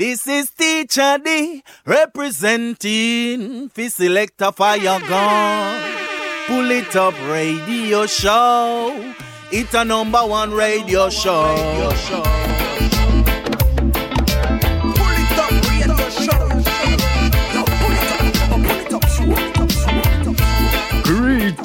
This is Teacher D representing fi selector fire gun. Pull it up radio show. It's a number one radio show.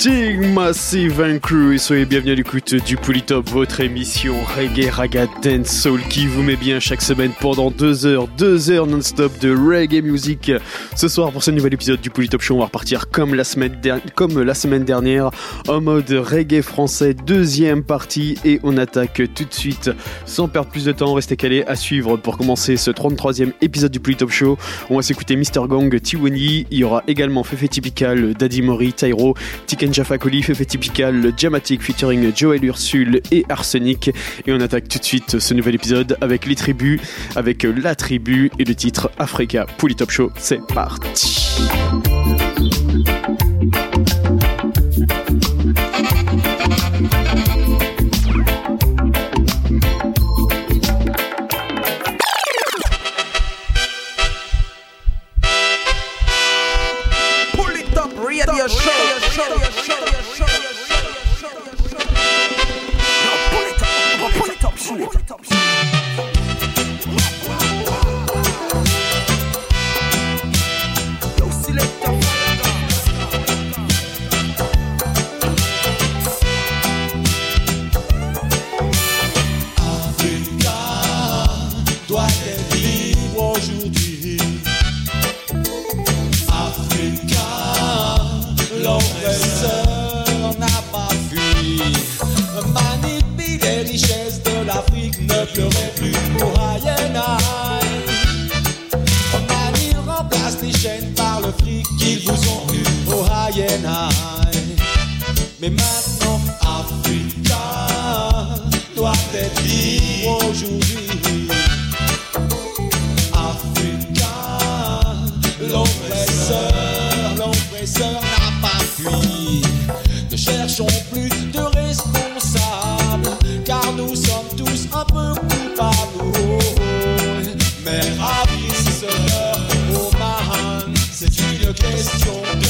Greeting Massive and Crew et soyez bienvenus à l'écoute du Polytop, votre émission reggae, raga, dance, soul qui vous met bien chaque semaine pendant deux heures, deux heures non-stop de reggae music. Ce soir pour ce nouvel épisode du Polytop Show, on va repartir comme la semaine, comme la semaine dernière en mode reggae français, deuxième partie et on attaque tout de suite sans perdre plus de temps, restez calés à suivre pour commencer ce 33e épisode du Polytop Show. On va s'écouter Mr. Gang, Tiwani, il y aura également Fefe Typical, Daddy Mori, Tyro, Tiken Jaffa Koli, Fefe Typical, Jamatic featuring Joel Ursule et Arsenic. Et on attaque tout de suite ce nouvel épisode avec les tribus, avec la tribu et le titre Africa Polytop Show. C'est parti. Pleurez plus pour Aïe Mani remplace les chaînes par le fric qu'ils vous ont eu au Aïe Mais maintenant, Africa doit être libre aujourd'hui. Africa, l'oppresseur, l'oppresseur n'a pas fui. Ne cherchons plus une question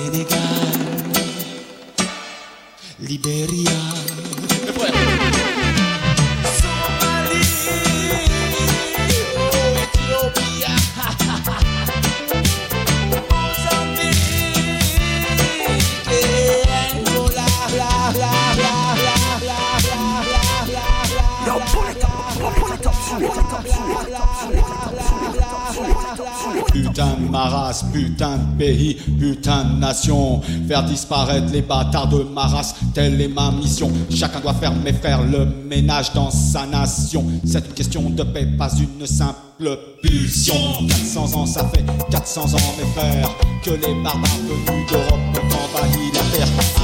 Sénégal, Libéria. Putain de ma race, putain de pays, putain de nation. Faire disparaître les bâtards de ma race, telle est ma mission. Chacun doit faire, mes frères, le ménage dans sa nation. C'est une question de paix, pas une simple pulsion. 400 ans, ça fait 400 ans, mes frères, que les barbares venus d'Europe ont envahi la terre.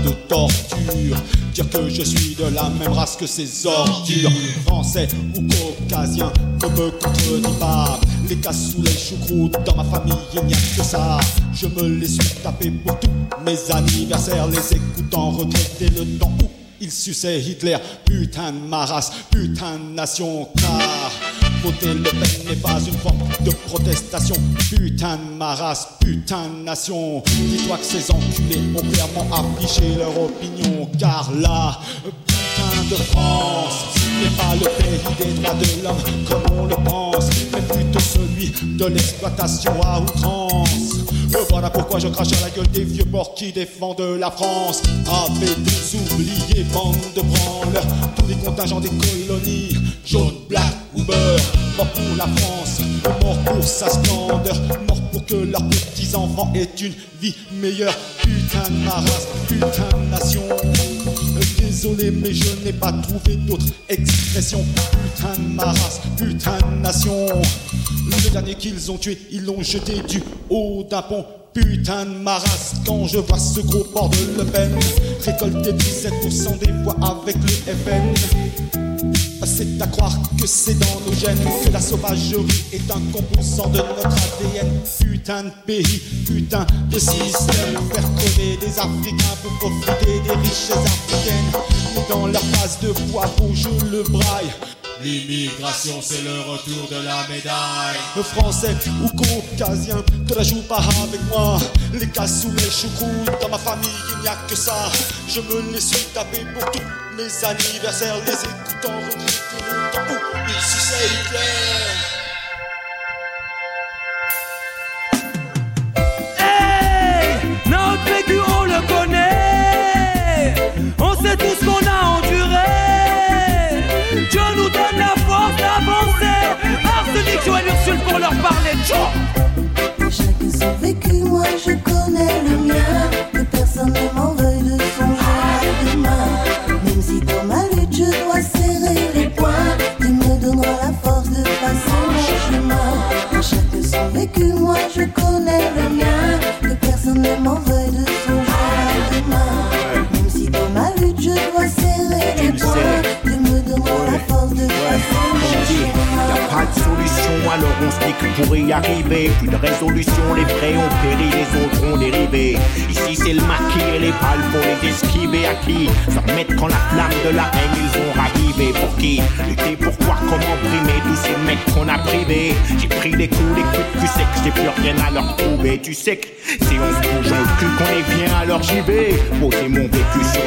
De torture. Dire que je suis de la même race que ces ordures. Français ou caucasiens, ne me contredis pas. Les cassous, les choucroutes, dans ma famille, il n'y a que ça. Je me les suis tapés pour tous mes anniversaires, les écoutant retraiter le temps où ils suçaient Hitler. Putain de ma race, putain de nation, car Voter Le Pen n'est pas une forme de protestation. Putain de ma race, putain de nation. Dis-toi que ces enculés ont clairement affiché leur opinion. Car là, putain de France n'est pas le pays des droits de l'homme comme on le pense, mais plutôt celui de l'exploitation à outrance. Voilà pourquoi je crache à la gueule des vieux morts qui défendent la France. Avez-vous oublié, bande de branleurs, tous les contingents des colonies, jaune, black ou beurre, mort pour la France, mort pour sa splendeur, mort pour que leurs petits-enfants aient une vie meilleure. Putain de ma race, putain de nation. Désolé, mais je n'ai pas trouvé d'autre expression. Putain de ma race, putain de nation. Le dernier qu'ils ont tué, ils l'ont jeté du haut d'un pont. Putain de ma race, quand je vois ce gros port de Le Pen récolter 17% des voix avec le FN. C'est à croire que c'est dans nos gènes que la sauvagerie est un composant de notre ADN. Putain de pays, putain de système. Faire crever des Africains pour profiter des richesses africaines. Dans leur phase de poivre, je le braille. L'immigration, c'est le retour de la médaille. Le français ou caucasien, te la joue pas avec moi. Les cassous, les choucroutes, dans ma famille, il n'y a que ça. Je me les suis tapés pour tous mes anniversaires, les écoutants. Ouh, ici c'est Hitler. Hey Notre vécu, on le connaît. On sait tout ce qu'on a enduré. Dieu nous donne la force d'avancer. Arsenic, Joël Ursule pour leur parler. Ciao Chacun son vécu, moi je connais le mien. Que personne ne m'en son vécu, moi je connais le mien. Que personne ne m'en veuille de songer à demain. Même si dans ma lutte je dois serrer les poings, tu me donneras la force de passer mon. Pas de solution, alors on se dit pour y arriver, plus de résolution, les vrais ont péri, les autres ont dérivé. Ici c'est le maquis et les balles pour les esquiver à qui Se remettre quand la flamme de la haine ils ont ravivé pour qui Lutter pour voir comment brimer tous ces mecs qu'on a privés? J'ai pris des coups, des coups de cul secs, j'ai plus rien à leur prouver. Tu sais que si on se bouge le cul qu'on est bien, alors j'y vais. Poser mon vécu sur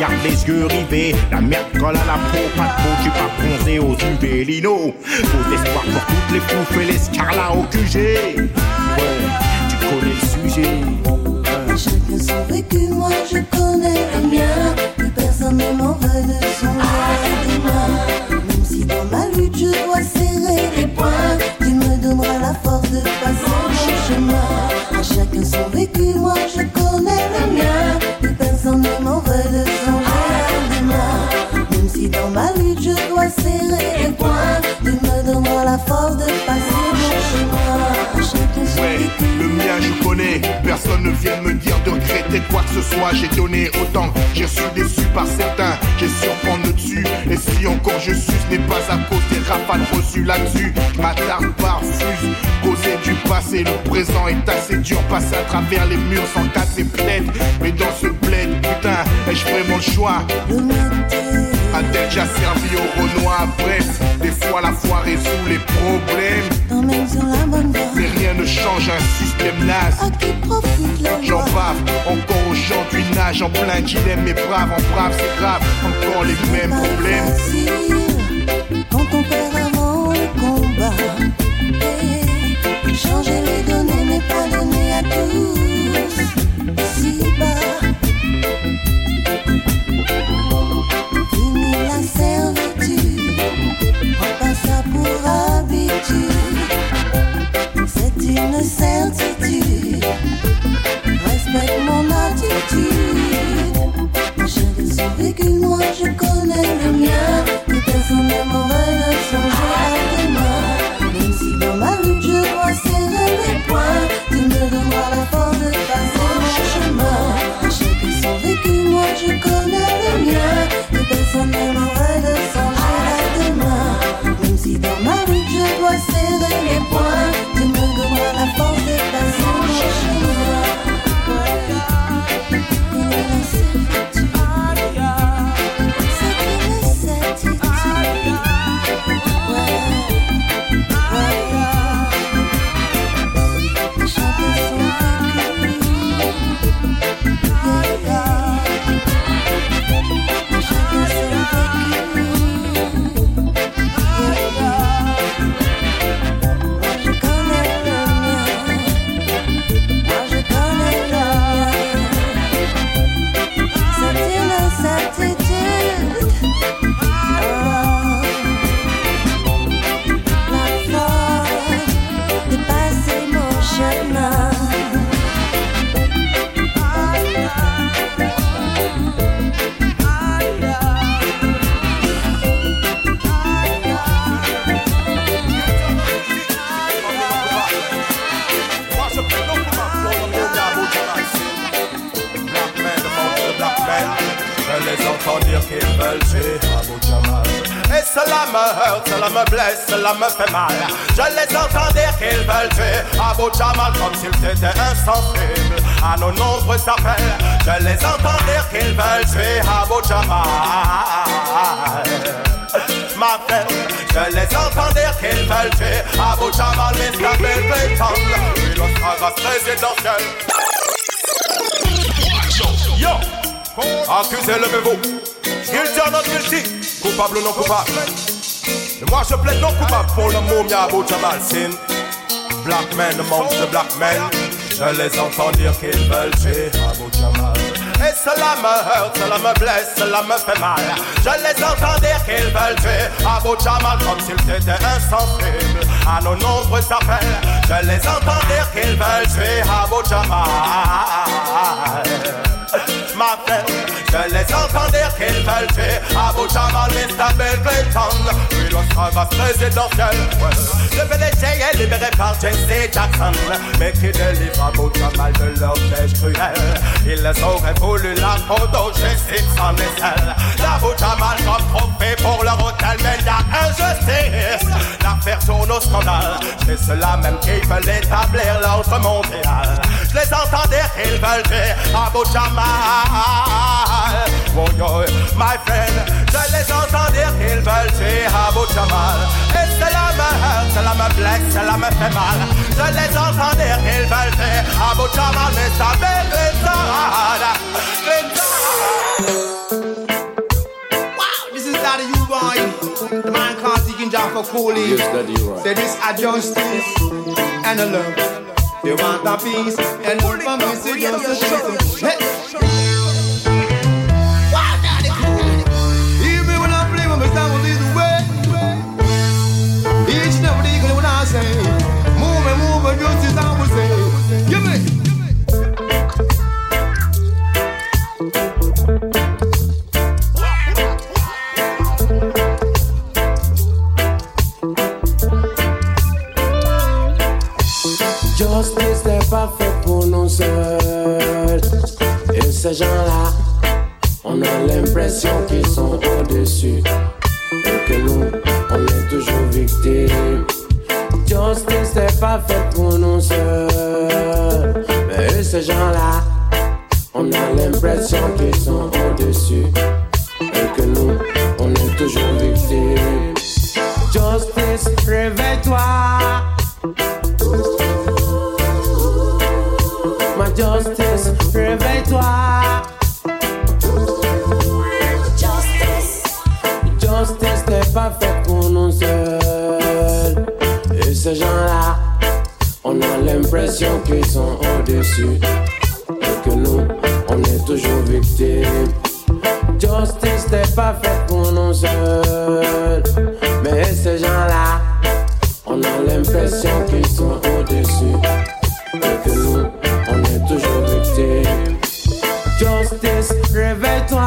garde les yeux rivés. La merde colle à la peau, pas de peau, tu pas bronzé aux UV. Lino, faux espoir pour toutes les fous et les scarlats au QG. Ouais, tu connais le sujet. Chacun son vécu, moi je connais le mien. Que personne ne m'en veuille de à demain. Même si dans ma lutte je dois serrer les poings, tu me donneras la force de passer mon chemin. Personne ne vient me dire de regretter quoi que ce soit. J'ai donné autant, j'ai reçu déçu par certains, j'ai su dessus. Et si encore je suis, n'est pas à cause des rafales là-dessus. M'attarde par refuse, causer du passé, le présent est assez dur. Passer à travers les murs sans casser peut-être, mais dans ce bled, putain, ai-je vraiment le choix? A-t-elle déjà servi au Renoir à Brest. Des fois la foi résout les problèmes. T'emmène sur la bonne voie. Mais rien ne change un système naze À qui profite le J'en bave, encore aujourd'hui nage en plein dilemme. Mais brave, en brave c'est grave, encore les mêmes problèmes. facile. Quand on perd C'est une certitude. Respecte mon attitude Chacun son vécu, moi je connais le mien. Entends dire qu'ils veulent tuer Abu Jamal. Et cela me heurte, cela me blesse, cela me fait mal. Je les entends dire qu'ils veulent tuer Abu Jamal comme s'ils étaient insensibles à nos nombreux appels. Je les entends dire qu'ils veulent tuer Abu Jamal. Ma frère, je les entends dire qu'ils veulent tuer Abu Jamal, Mr. Bill Clinton, puis l'Australie présidentielle. Yo, accusez le vous Guilty or not guilty, coupable ou non coupable. Moi je plaide non coupable pour le momie Abu Jamal Sin. Black men amongst the black men. Je les entends dire qu'ils veulent tuer Abu Jamal. Et cela me heurte, cela me blesse, cela me fait mal. Je les entends dire qu'ils veulent tuer Abu Jamal comme s'ils étaient insensibles à nos nombreux appels. Je les entends dire qu'ils veulent tuer Abu Jamal. Ma frère, je les entends qu'ils veulent tuer Abu Jamal, Mr. Bill Clinton, puis l'Australie présidentielle. Ouais. Le PDG est libéré par Jesse Jackson, mais qui délivre Abu Jamal de leur piège cruel. Ils auraient voulu la photo, Jesse sans aisselle. Abu Jamal comme trophée pour leur hôtel, mais a injustice. L'affaire tourne au scandale, c'est ceux-là même qui veulent établir l'ordre mondial. Je les entends dire qu'ils veulent tuer Abu Jamal. Oh yo, my friend, je les entends dire qu'ils veulent tuer Abu Jamal. Et cela me heurte, cela me blesse, cela me fait mal. Je les entends dire qu'ils veulent tuer Abu Jamal, mais ça Wow, this is Daddy U Boy. The man called Deacon Jaffa Cooley. Yes, Daddy, you right. Say this a justice and a love. They want a peace and love for me. Say just a Hey. Say, move and move and justice I will say. Give me. Justice n'est pas fait pour nous seuls. Et ces gens-là, on a l'impression qu'ils sont au-dessus. Et que nous, on est toujours victimes. Justice n'est pas fait pour nous seuls. Mais ces gens-là, on a l'impression qu'ils sont au-dessus. Et que nous, on est toujours victimes. Justice, réveille-toi. Ma justice, réveille-toi. Justice n'est pas faite pour nous seuls. Gens-là, on a l'impression qu'ils sont au-dessus. Et que nous, on est toujours victimes. Justice n'est pas faite pour nous seuls. Mais ces gens-là, on a l'impression qu'ils sont au-dessus. Et que nous, on est toujours victimes. Justice, réveille-toi.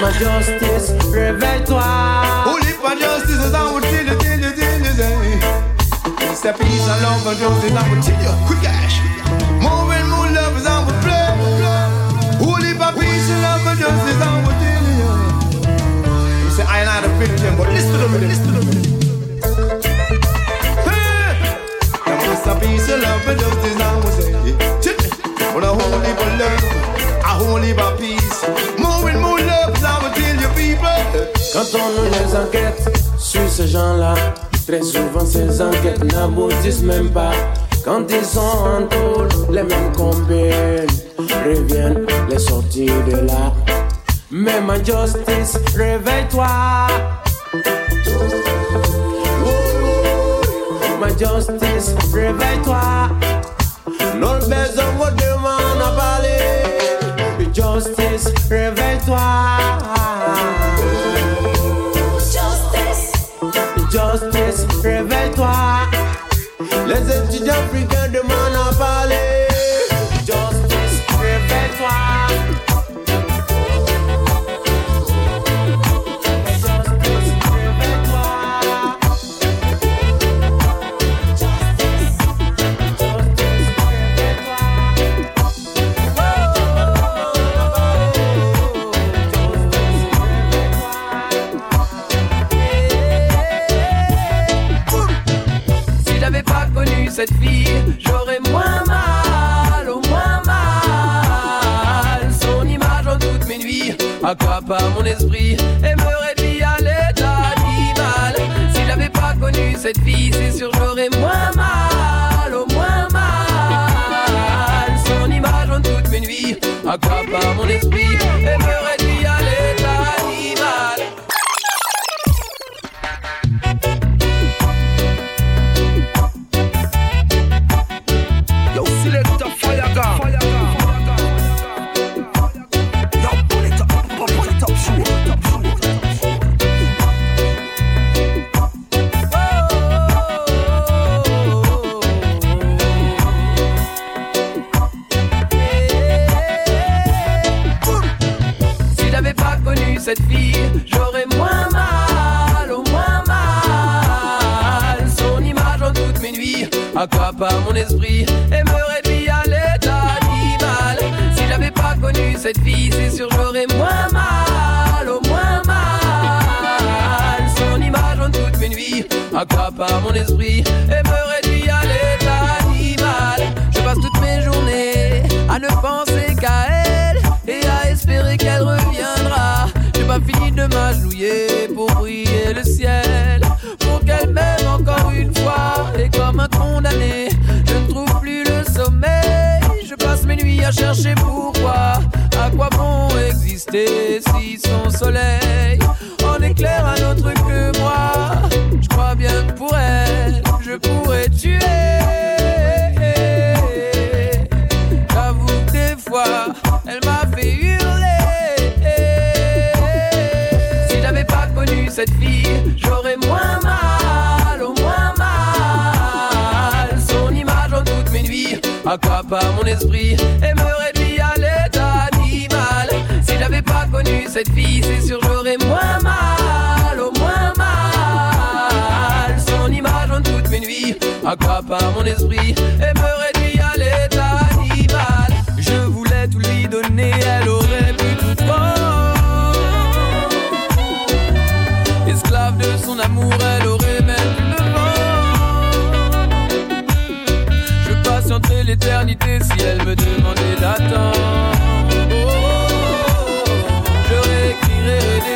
Ma justice, réveille-toi. Who live for justice is I will tell you, tell you, tell you, say. It's a peace and love and justice I will tell you. Quick cash. More and more love is I will play. Live for peace and love and justice I will tell you. You say I ain't not a victim, but listen to me, listen to me. Hey! It's a peace and love and justice I say. Tell me. But a whole heap of love, whole heap of peace. More and more love is I will Quand on ouvre les enquêtes sur ces gens-là, très souvent ces enquêtes n'aboutissent même pas. Quand ils sont en tôle, les mêmes combines reviennent les sortir de là. Mais ma justice, réveille-toi. Ma justice, réveille-toi. Non besoin de demande à parler. Justice, réveille-toi. Justice, réveille-toi. Les étudiants africains demandent à parler. Accapare mon esprit et me réduit à l'état. Si j'avais pas connu cette vie, c'est sûr j'aurais moins mal, au moins mal. Son image en toutes mes nuits accapare mon esprit et me réduit à l'état. Nuits accapare mon esprit et me réduit à l'état animal. Si j'avais pas connu cette fille, c'est sûr j'aurais moins mal, au moins mal. Son image en toutes mes nuits accapare mon esprit et me réduit à l'état animal. Je passe toutes mes journées à ne penser qu'à elle et à espérer qu'elle reviendra. J'ai pas fini de m'agenouiller pour briller le ciel, chercher pourquoi. À quoi bon exister si son soleil en éclaire un autre que moi Je crois bien que pour elle, je pourrais tuer. J'avoue des fois, elle m'a fait hurler. Si j'avais pas connu cette fille, j'aurais accapare mon esprit et me réduit à l'état animal. Si j'avais pas connu cette fille, c'est sûr j'aurais moins mal, au moins mal. Son image en toutes mes nuits accapare mon esprit et me réduit à l'état animal. Je voulais tout lui donner, elle aurait pu tout prendre. Esclave de son amour, elle si elle me demandait d'attendre. Je réécrirais le destin, ouais,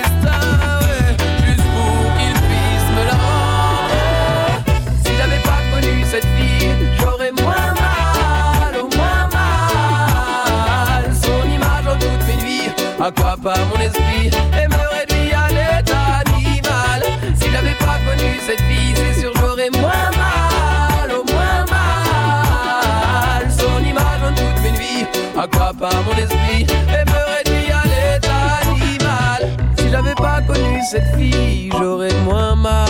accapare mon esprit et me réduit à l'état animal. Si j'avais pas connu cette fille, j'aurais moins mal,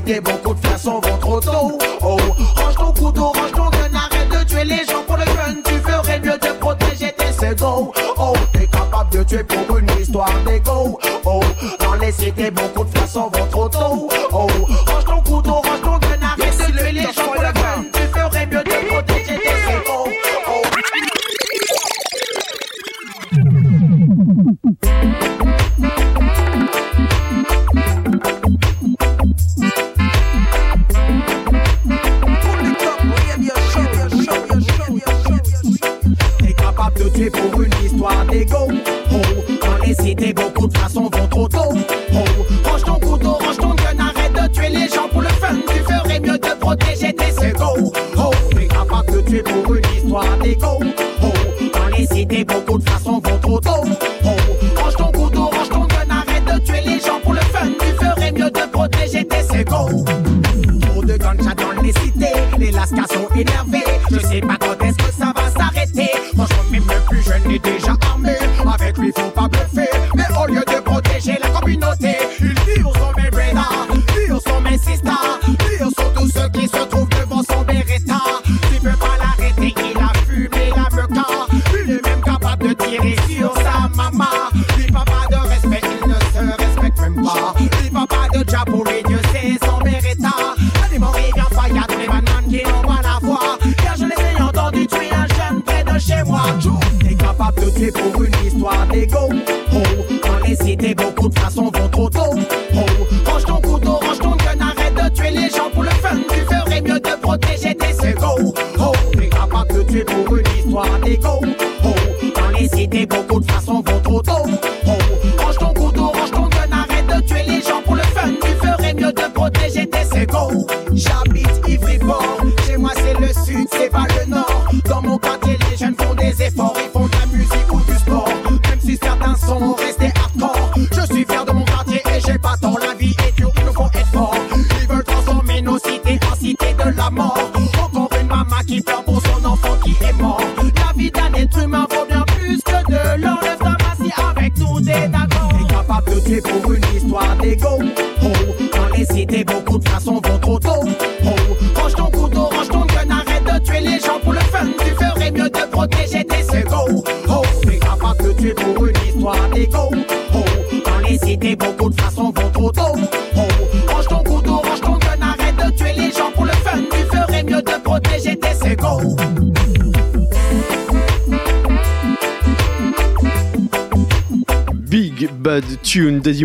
dans les cités, beaucoup de façons vont trop tôt Oh, range ton couteau, range ton gun, arrête de tuer les gens pour le gun. Tu ferais mieux de protéger tes segos Oh, t'es capable de tuer pour une histoire d'ego. Oh, dans les cités, beaucoup de façons vont trop tôt Oh,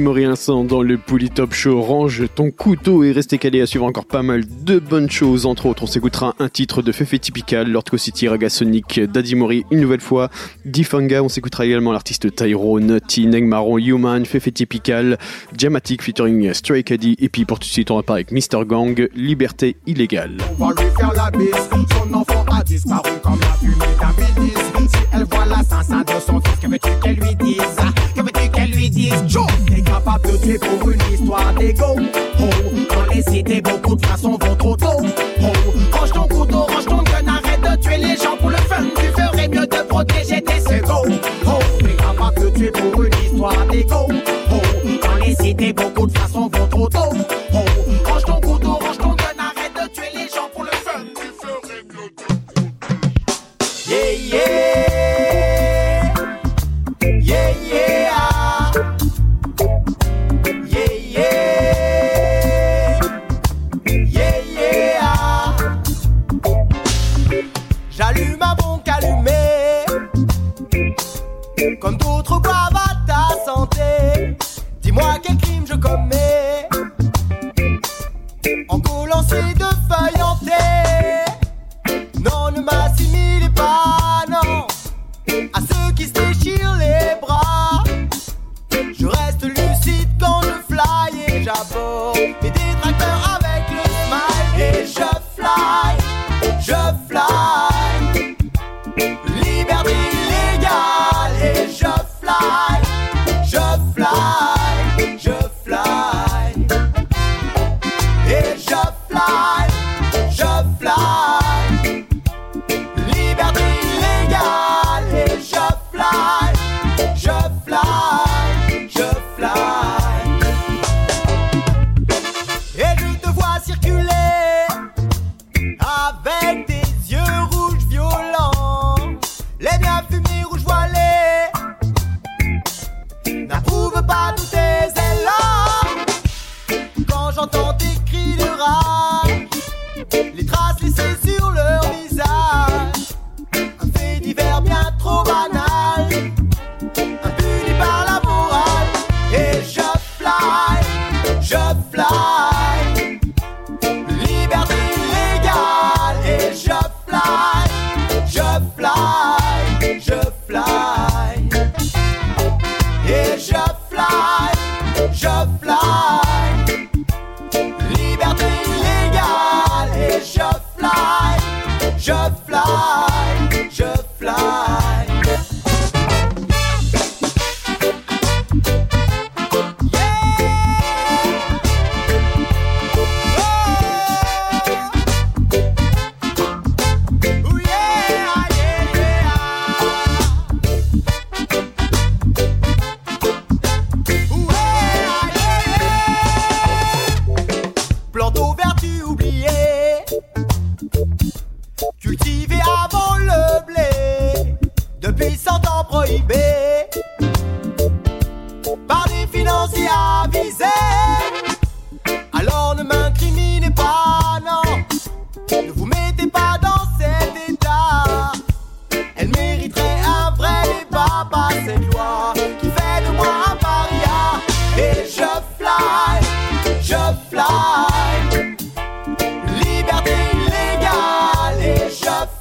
Memory sang dans le Pouli Top Show. Range ton couteau et restez calé à suivre encore pas mal de bonnes choses. Entre autres, on s'écoutera un titre de Fefe Typical, Lord Co City, Raga Sonic, Daddy Mori une nouvelle fois, Difanga. On s'écoutera également l'artiste Tyrone, T, Maron, Human, Fefe Typical, Jamatic featuring Stray Caddy. Et puis pour tout de suite, on repart avec Mister Gang, Liberté illégale bêtises, Joe. T'es capable de tuer pour une histoire d'ego. Oh, dans les cités, beaucoup de façons vont trop tôt. Oh, range ton couteau, range ton gun, arrête de tuer les gens pour le fun. Tu ferais mieux de protéger tes seconds. Oh, t'es capable de tuer pour une histoire d'ego. Oh, dans les cités, beaucoup de façons vont trop tôt.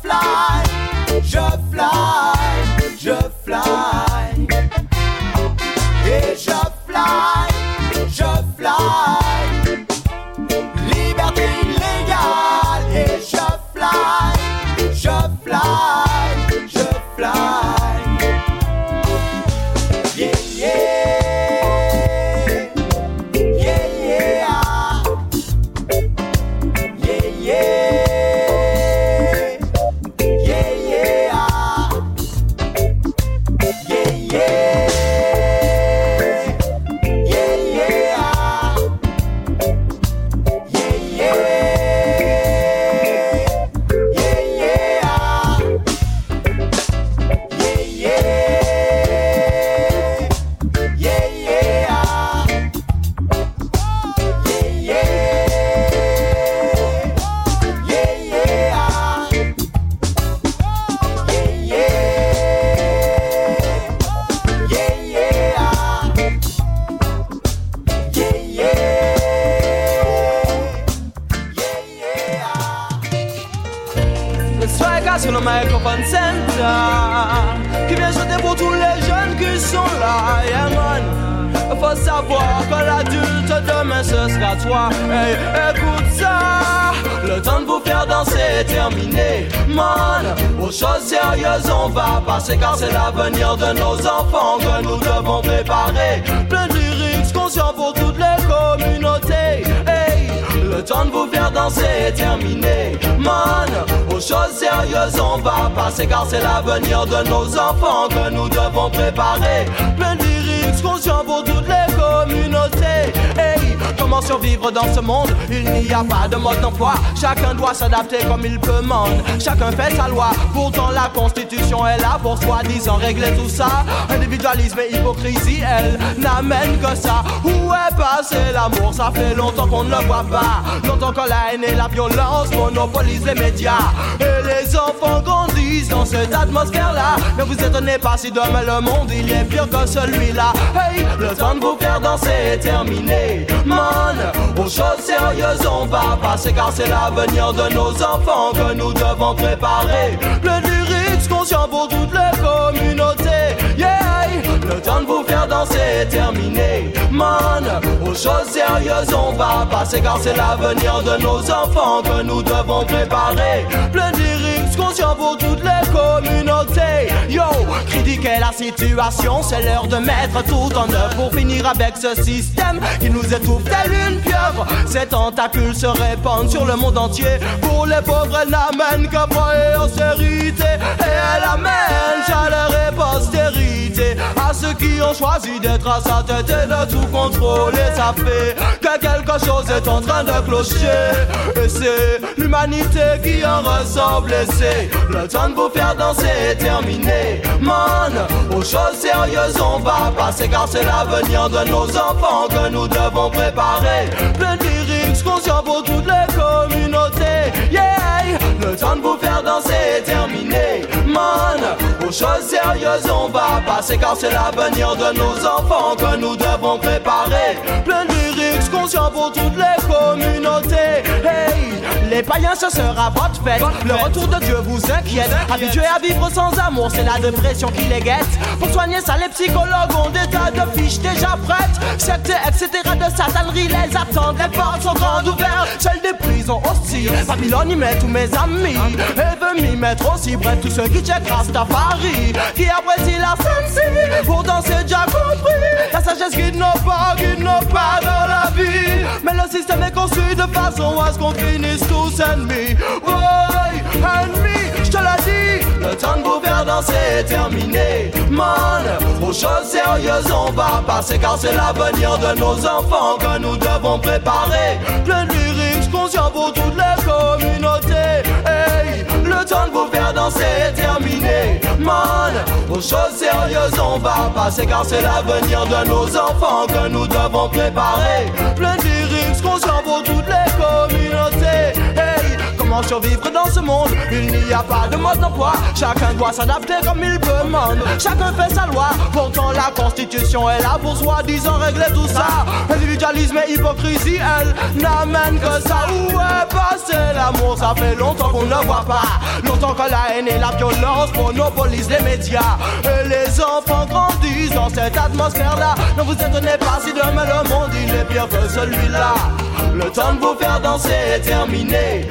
fly, je N'y a pas de mode d'emploi. Chacun doit s'adapter comme il peut monde Chacun fait sa loi. Pourtant la constitution est là pour soi-disant régler tout ça. Individualisme et hypocrisie, elle n'amène que ça. Où est passé l'amour? Ça fait longtemps qu'on ne le voit pas. Longtemps que la haine et la violence monopolisent les médias. Et les enfants dans cette atmosphère-là. Ne vous étonnez pas si demain le monde il est pire que celui-là. Hey, le temps de vous faire danser est terminé. Man, aux choses sérieuses on va passer Car c'est l'avenir de nos enfants que nous devons préparer. De lyrics conscients pour toutes les communautés Yeah, le temps de vous faire danser est terminé. Man, aux choses sérieuses on va passer Car c'est l'avenir de nos enfants que nous devons préparer pour toutes les communautés. Yo, critiquer la situation C'est l'heure de mettre tout en œuvre Pour finir avec ce système qui nous étouffe tel une pieuvre. Ces tentacules se répandent sur le monde entier. Pour les pauvres elles n'amènent qu'à et austérité. Et elle amène chaleur et postérité À ceux qui ont choisi d'être à sa tête et de tout contrôler. Ça fait que quelque chose est en train de clocher. Et c'est l'humanité qui en ressort blessée Le temps de vous faire danser. Est terminé. Man, aux choses sérieuses on va passer. Car c'est l'avenir de nos enfants que nous devons préparer. Plein de lyrics conscients pour toutes les communautés. Yeah, le temps de vous faire danser. Est terminé. Man, aux choses sérieuses on va passer. Car c'est l'avenir de nos enfants que nous devons préparer lyrics conscients pour toutes les communautés. Hey, les païens ce sera votre fête. Le retour de Dieu vous inquiète. Habitués à vivre sans amour c'est la dépression qui les guette. Pour soigner ça les psychologues ont des tas de fiches déjà prêtes. Sectes etc de satanerie les attendent Les portes sont grandes ouvertes. Celles des prisons hostiles Babylone y met tous mes amis. Et veut m'y mettre aussi Bref tous ceux qui checkent Rastafari Qui apprécient la sensi Pour danser déjà compris. La sagesse guide nos pas, guide nos pas dans la vie. Mais le système est conçu de façon à ce qu'on finisse ennemis. Ennemis, je te l'ai dit Le temps de vous faire danser est terminé. Man, aux choses sérieuses on va passer Car c'est l'avenir de nos enfants que nous devons préparer. Plein de lyrics conscients pour toutes les communautés. Hey, le temps de danser est terminé. Man, aux choses sérieuses on va passer Car c'est l'avenir de nos enfants que nous devons préparer. Plein de lyrics conscients pour toutes les communautés Survivre dans ce monde Il n'y a pas de mode d'emploi. Chacun doit s'adapter comme il peut, man. Chacun fait sa loi. Pourtant, la constitution est là pour soi-disant régler tout ça. Individualisme et hypocrisie, elle n'amène que ça. Où est passé l'amour? Ça fait longtemps qu'on ne voit pas. Longtemps que la haine et la violence monopolisent les médias. Et les enfants grandissent dans cette atmosphère-là. Ne vous étonnez pas si demain le monde il est pire que celui-là. Le temps de vous faire danser est terminé.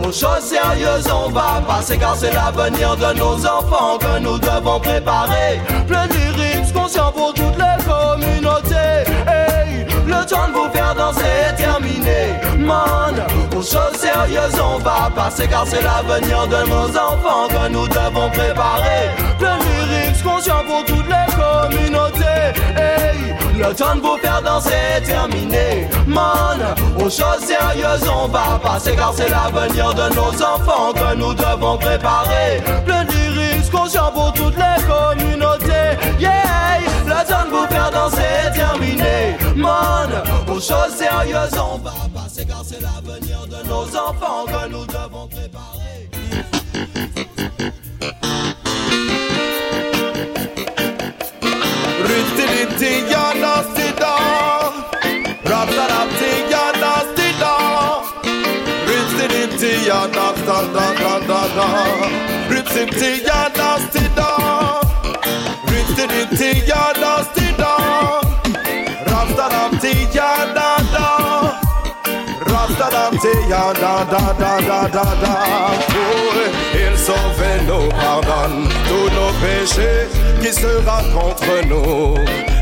Aux choses sérieuses, on va passer car c'est l'avenir de nos enfants que nous devons préparer. Plein lyrics conscients pour toutes les communautés. Hey, le temps de vous faire danser est terminé, man. Aux choses sérieuses, on va passer car c'est l'avenir de nos enfants que nous devons préparer. Plein lyrics conscients pour toutes Hey, le temps de vous faire danser est terminé, man. Aux choses sérieuses, on va passer car c'est l'avenir de nos enfants que nous devons préparer. Plein de lyrics conscients pour toutes les communautés. Yeah, le temps de vous faire danser est terminé, man. Aux choses sérieuses, on va passer car c'est l'avenir de nos enfants que nous devons préparer. Ritty ya nasty dog. Rap da rap ya nasty dog. Ritty ya nasty da da da da da. Ritty ya nasty dog. Ritty ya nasty dog. Rap da rap ya da da. Rastadamtia da il sauve nous pardonne tous nos péchés qui se contre nous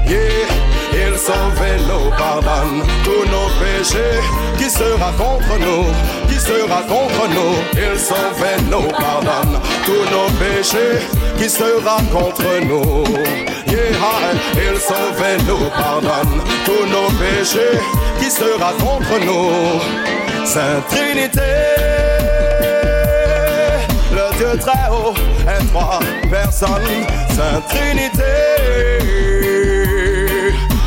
Yeah il sauve nous pardonne tous nos péchés qui sera contre nous, qui sera contre nous. Il sauve nous pardonne tous nos péchés qui sera contre nous. Il sauve nous pardonne tous nos péchés qui sera contre nous. Sainte Trinité, le Dieu très haut est trois personnes. Sainte Trinité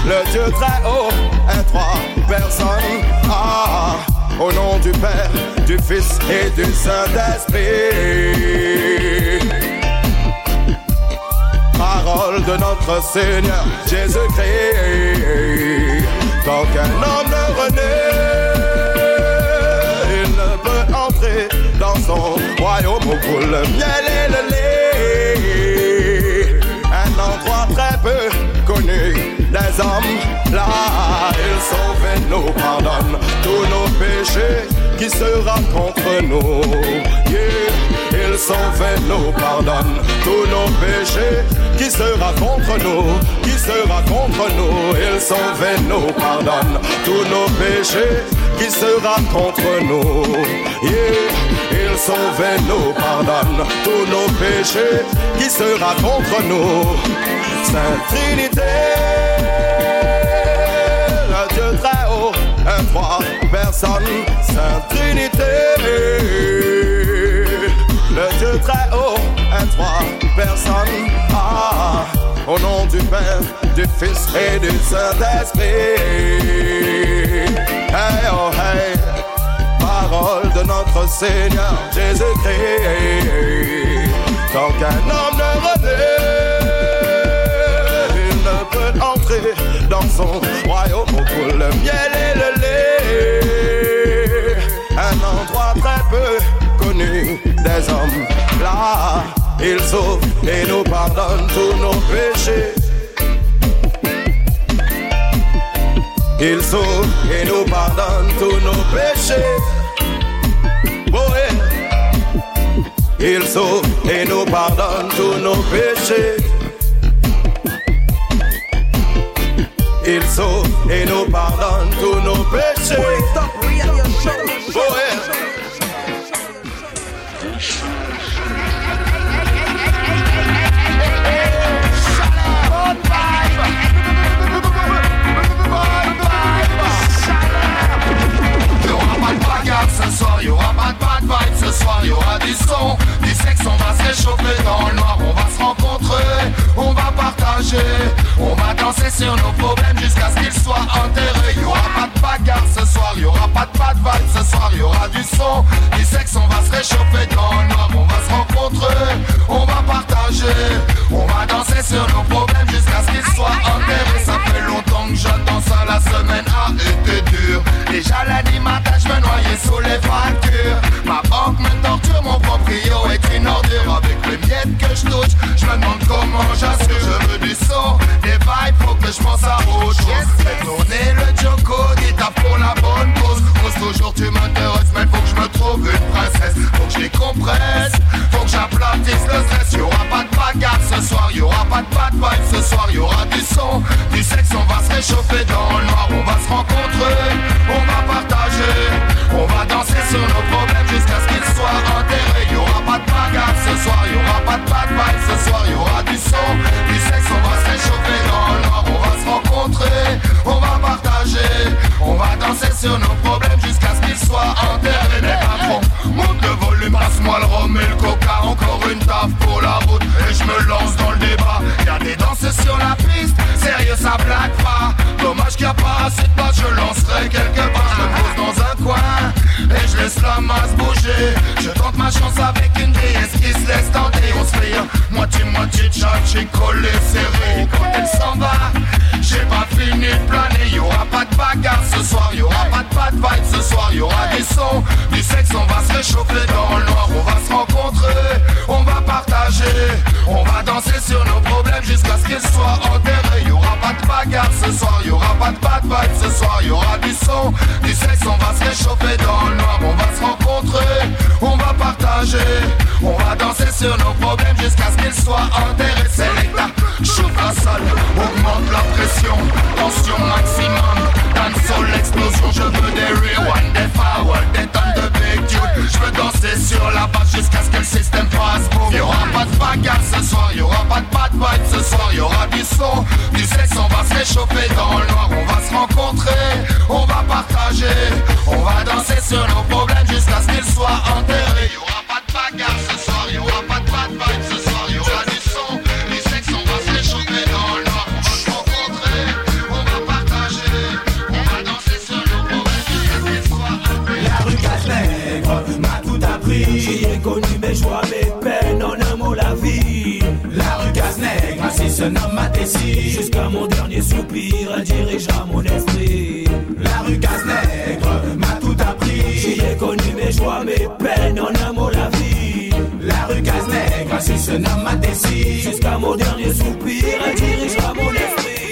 le Dieu très haut est trois personnes. Ah, au nom du Père, du Fils et du Saint-Esprit. Parole de notre Seigneur Jésus-Christ. Tant qu'un homme ne renaît, dans son royaume où le miel et le lait. Un endroit très peu connu des hommes. Là, il sauve et nous pardonne tous nos péchés qui sera contre nous. Yeah. Il sauve et nous pardonne tous nos péchés qui sera contre nous, qui sera contre nous. Il sauve et nous pardonne tous nos péchés qui sera contre nous. Il sauve nous pardonne tous nos péchés qui sera contre nous. Sainte Trinité très haut, un trois personnes, Sainte Trinité. Le Dieu très haut, un trois personnes, ah, au nom du Père, du Fils et du Saint-Esprit. Hey, oh, hey, parole de notre Seigneur Jésus-Christ. Tant qu'un homme ne renaît, il ne peut entrer dans son royaume où le miel et le lait. Un endroit très peu connu des hommes. Là, il sauve et nous pardonne tous nos péchés. Il sauve et oh, eh. nous pardonne tous nos péchés. Il sauve et nous pardonne tous nos péchés. Il sauve et nous pardonne tous nos péchés. Ce soir, y'aura pas de bad vibe ce soir, y'aura du son, du sexe, on va se dans le noir, on va se rencontrer, on va on va danser sur nos problèmes jusqu'à ce qu'ils soient enterrés. Y aura pas de bagarre ce soir, y aura pas de bad ce soir. Y aura du son, du sexe, on va se réchauffer dans le noir. On va se rencontrer, on va partager. On va danser sur nos problèmes jusqu'à ce qu'ils soient enterrés. Ça fait longtemps que j'attends ça, la semaine a été dure. Déjà l'animateur, je me noyais sous les factures. Ma banque me torture, mon proprio est Inordure avec les miettes que je touche. Je me demande comment j'assure Je veux du son, des vibes, faut que je pense à autre chose. Fais tourner le Joko, dis pour la bonne cause. Cause toujours tu m'intéresses mais faut que je me trouve une princesse. Faut que je les compresse, faut que j'aplatisse le stress. Y'aura pas de bagarre ce soir, y'aura pas de bad vibe ce soir. Y'aura du son, du sexe, on va se réchauffer dans le noir. On va se rencontrer, on va partager. On va danser sur nos problèmes jusqu'à ce qu'ils soient enterrés. Y'aura pas de bagarre ce soir, y'aura pas de bad vibe ce soir. Y'aura du son, du sexe, on va se réchauffer dans le noir On va se rencontrer, on va partager. On va danser sur nos problèmes jusqu'à ce qu'ils soient enterrés. Les patrons, monte le volume, passe-moi le rhum et le coca. Encore une taf pour la route et je me lance dans le débat. Y'a des danses sur la piste, sérieux ça blague pas. Dommage qu'il n'y a pas assez de place, je lancerai quelque part Je me pose dans un coin et je laisse la masse bouger. Je tente ma chance avec une déesse qui se laisse tenter. On se fait moitié-moitié tchatché collé serré. Quand elle s'en va, j'ai pas fini de planer. Y'aura pas de bagarre ce soir, y'aura pas de bad vibe ce soir. Y'aura du son, du sexe, on va se réchauffer dans le noir. On va se rencontrer, on va partager. On va danser sur nos problèmes jusqu'à ce qu'ils soient enterrés. Y'aura pas de bagarre ce soir, y'aura pas de bad vibe ce soir. Y'aura du son, du sexe, on va se réchauffer dans le On va se rencontrer, on va partager. On va danser sur nos problèmes jusqu'à ce qu'ils soient C'est l'état, chauffe la salle, augmente la pression. Tension maximum, dancehall l'explosion Je veux des rewind, des forward, des tonnes de tune Je veux danser sur la base jusqu'à ce que le Pas ce soir, y'aura pas ce soir Y'aura du son, du sexe, on va se réchauffer dans le On va se rencontrer, on va partager. On va danser sur nos problèmes jusqu'à ce qu'ils soient enterrés. Y'aura pas de bagarre ce soir, y'aura pas de bad vibe ce soir Y'aura du son, du sexe, on va se réchauffer dans le On va se rencontrer, on va partager. On va danser sur nos problèmes jusqu'à ce qu'ils soient enterrés. La rue Casse-Nègre m'a tout appris. J'y ai connu mes joies, mes Jusqu'à mon dernier soupir, elle dirigera mon esprit. La rue Casse-Nègre m'a tout appris. J'y ai connu mes joies, mes peines, en un mot la vie. La rue Casse-Nègre, ainsi se nomme ma tessie. Jusqu'à mon dernier soupir, elle dirigera mon esprit.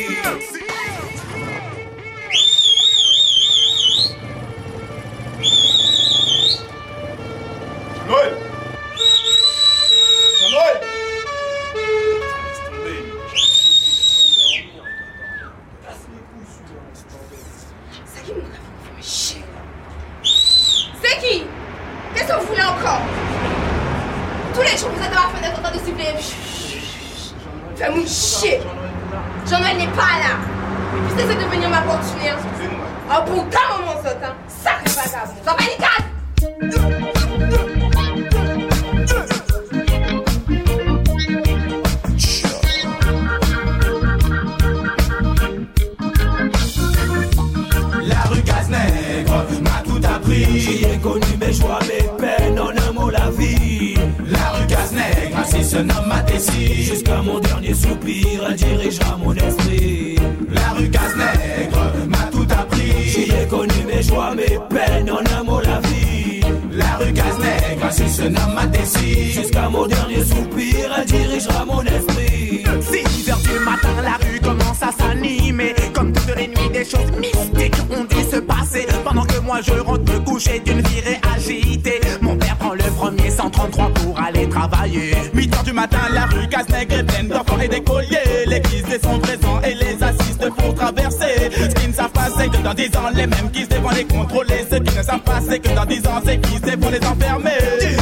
Dans 10 ans, les mêmes qui vont les contrôler. Ce qu'ils ne savent pas, c'est que dans 10 ans, c'est qui vont les enfermer.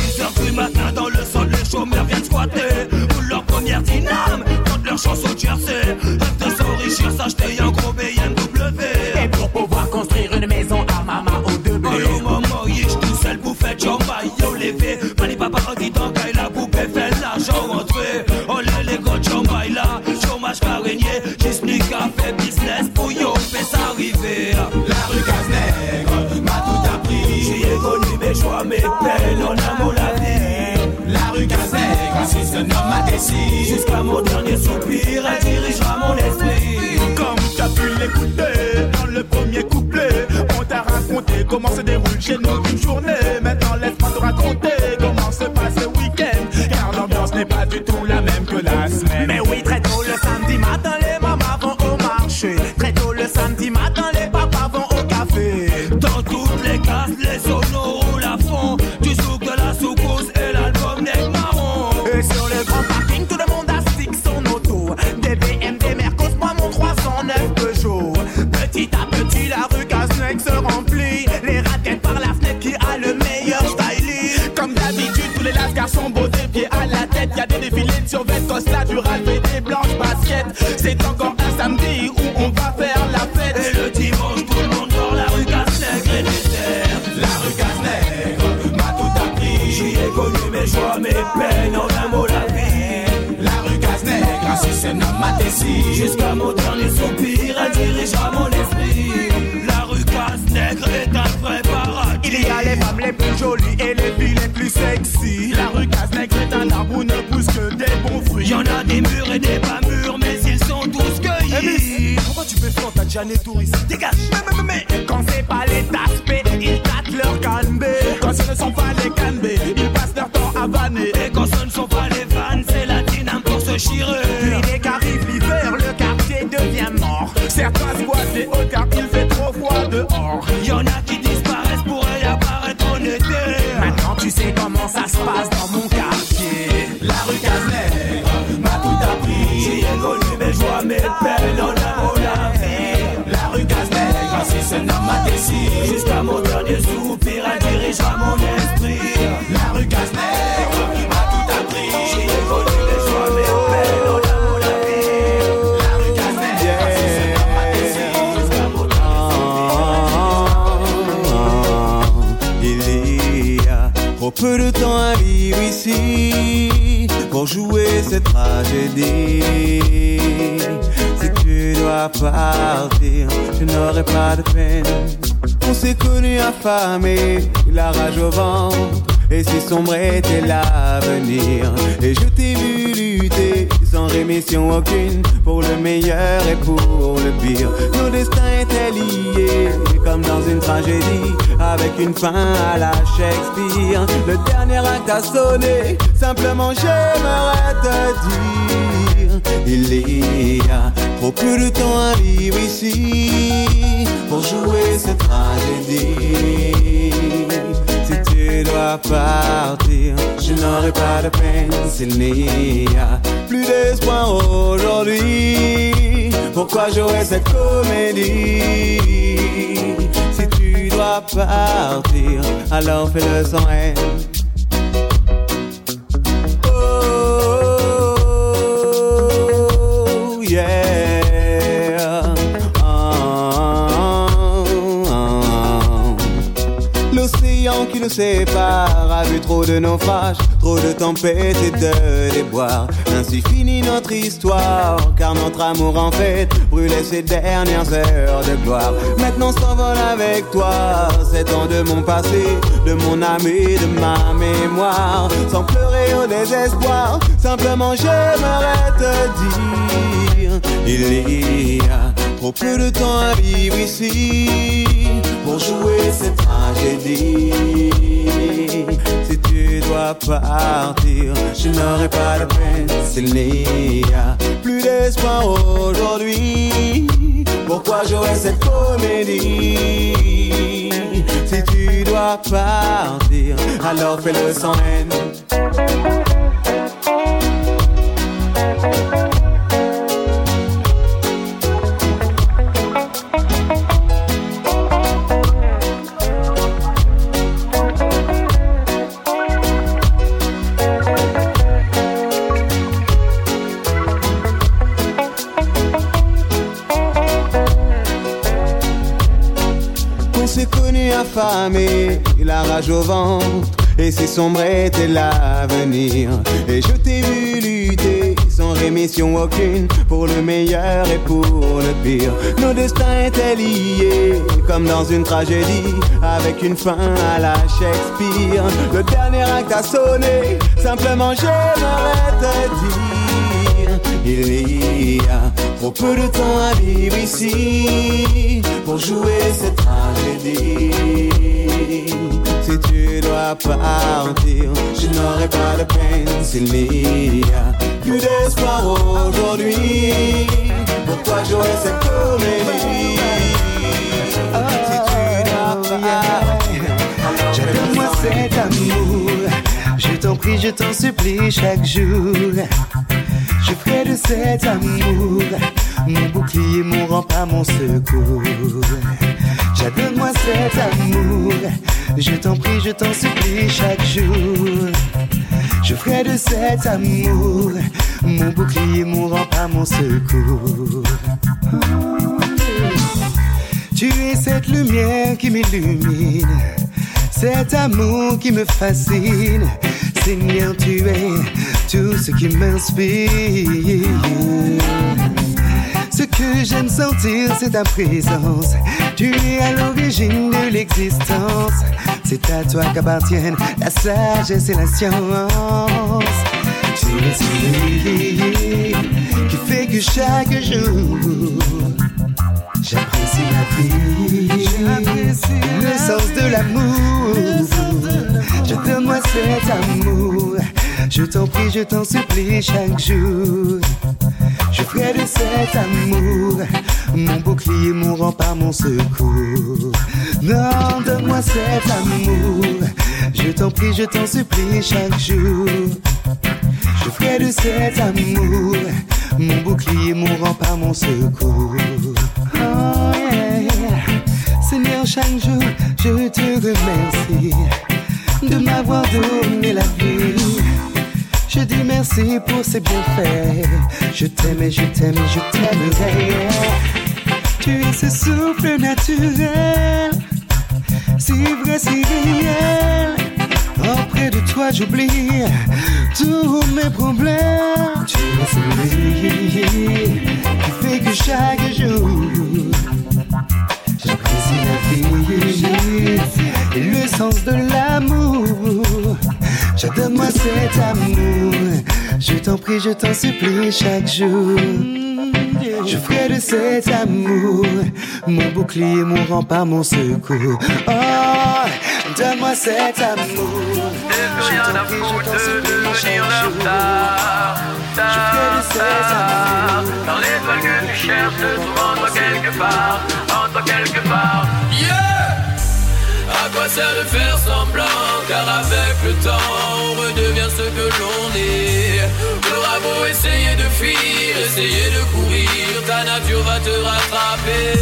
Mon dernier soupir, elle dirigera mon esprit. Comme tu as pu l'écouter dans le premier couplet, on t'a raconté comment se du Ralph et des blanches baskets. C'est encore un samedi où on va faire la fête. Et le dimanche, tout le monde dans la rue Casse-Nègre et. La rue Casse-Nègre m'a tout appris. J'y ai connu mes joies, mes peines, en un mot la vie. La rue Casse-Nègre, ainsi c'est ma décide. Jusqu'à mon dernier soupir, elle dirigera mon esprit. La rue Casse-Nègre est un vrai paradis. Il y a les femmes les plus jolies et les filles les plus sexy. La rue Y'en a des murs et des pas mûrs, mais ils sont tous cueillis. Pourquoi tu fais fort, déjà né touriste? Dégage mais, mais, mais, Quand c'est pas les taspés, ils tâtent leur canne Quand ce ne sont pas les cannes ils passent leur temps à vanner. Et quand ce ne sont pas les vannes, c'est la dyname pour se chirer. Puis dès qu'arrive l'hiver, le quartier devient mort. Certains squattent les hauts car il fait trop froid dehors. Y'en a Se nomme ma décide. Jusqu'à mon dernier soupir, elle dirigera mon esprit. La rue Casse-Nègre m'a tout appris. J'y ai connu mes joies, mes peines, en amour la vie. La rue ainsi se nomme ma décide. Jusqu'à mon Il y a trop peu de temps à vivre ici pour jouer cette tragédie. Dois partir, je n'aurai pas de peine. On s'est connus affamés, la rage au ventre. Et si sombre était l'avenir Et je t'ai vu lutter sans rémission aucune Pour le meilleur et pour le pire Nos destins étaient liés comme dans une tragédie Avec une fin à la Shakespeare Le dernier acte a sonné Simplement j'aimerais te dire Il y a trop peu de temps à vivre ici Pour jouer cette tragédie Si tu dois partir, je n'aurai pas de peine s'il n'y a plus d'espoir aujourd'hui. Pourquoi jouer cette comédie? Si tu dois partir, alors fais-le sans haine. Nous a vu trop de naufrages, trop de tempêtes et de déboires. Ainsi finit notre histoire, car notre amour en fait brûlait ses dernières heures de gloire. Maintenant s'envole avec toi, c'est temps de mon passé, de mon âme et de ma mémoire. Sans pleurer au désespoir, simplement j'aimerais te dire, il y a trop peu de temps à vivre ici pour jouer cette tragédie. Si tu dois partir, je n'aurai pas de peine s'il n'y a plus d'espoir aujourd'hui. Pourquoi jouer cette comédie? Si tu dois partir, alors fais-le sans haine. Et si sombre était l'avenir. Et je t'ai vu lutter sans rémission aucune, pour le meilleur et pour le pire. Nos destins étaient liés, comme dans une tragédie, avec une fin à la Shakespeare. Le dernier acte a sonné, simplement j'aimerais te dire, il y a trop peu de temps à vivre ici pour jouer cette tragédie. Si tu dois partir, je n'aurai pas de peine s'il n'y a plus d'espoir aujourd'hui. Pourquoi jouer cette comédie? Si tu dois partir, Donne-moi cet amour, je t'en prie, je t'en supplie chaque jour. Je ferai de cet amour mon bouclier, mon rempart, mon secours. Donne-moi cet amour, je t'en prie, je t'en supplie chaque jour. ferai de cet amour mon bouclier, mon rempart, mon secours. Tu es cette lumière qui m'illumine, cet amour qui me fascine. Seigneur, tu es tout ce qui m'inspire. Que j'aime sentir, c'est ta présence. Tu es à l'origine de l'existence. C'est à toi qu'appartiennent la sagesse et la science. Tu es celui qui fait que chaque jour j'apprécie la vie, le sens de l'amour. Je donne-moi cet amour. Je t'en prie, je t'en supplie chaque jour. Je ferai de cet amour mon bouclier, mon rempart, mon secours. Non, donne-moi cet amour. Je t'en prie, je t'en supplie chaque jour. Je ferai de cet amour mon bouclier, mon rempart, mon secours. Oh yeah. Seigneur, chaque jour, je te remercie de m'avoir donné la vie. Je dis merci pour ces bienfaits. Je t'aime et je t'aime et je t'aimerai. Tu es ce souffle naturel, si vrai, si réel. Auprès de toi, j'oublie tous mes problèmes. Tu es celui qui fait que chaque jour j'apprécie la vie le sens de l'amour. Je donne-moi cet amour. Je t'en prie, je t'en supplie chaque jour. Je ferai de cet amour mon bouclier, mon rempart, mon secours. Oh, donne-moi cet amour. Je t'en prie, je t'en supplie chaque jour. Je ferai de cet amour. Dans l'étoile que tu cherches se trouve en toi quelque part, en toi quelque part. Yeah! Quoi sert de faire semblant Car avec le temps on redevient ce que l'on est. T'auras beau essayer de fuir, essayer de courir Ta nature va te rattraper.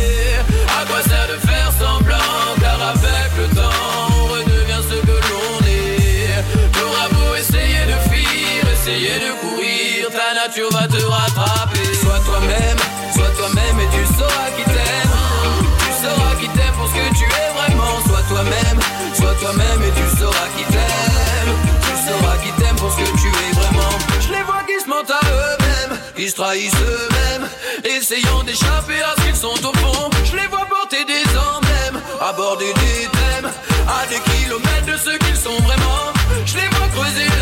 À quoi sert de faire semblant Car avec le temps on redevient ce que l'on est. T'auras beau essayer de fuir, essayer de courir Ta nature va te Qui se trahissent eux-mêmes Essayant d'échapper à ce qu'ils sont au fond. Je les vois porter des emblèmes Aborder des thèmes À des kilomètres de ce qu'ils sont vraiment. Je les vois creuser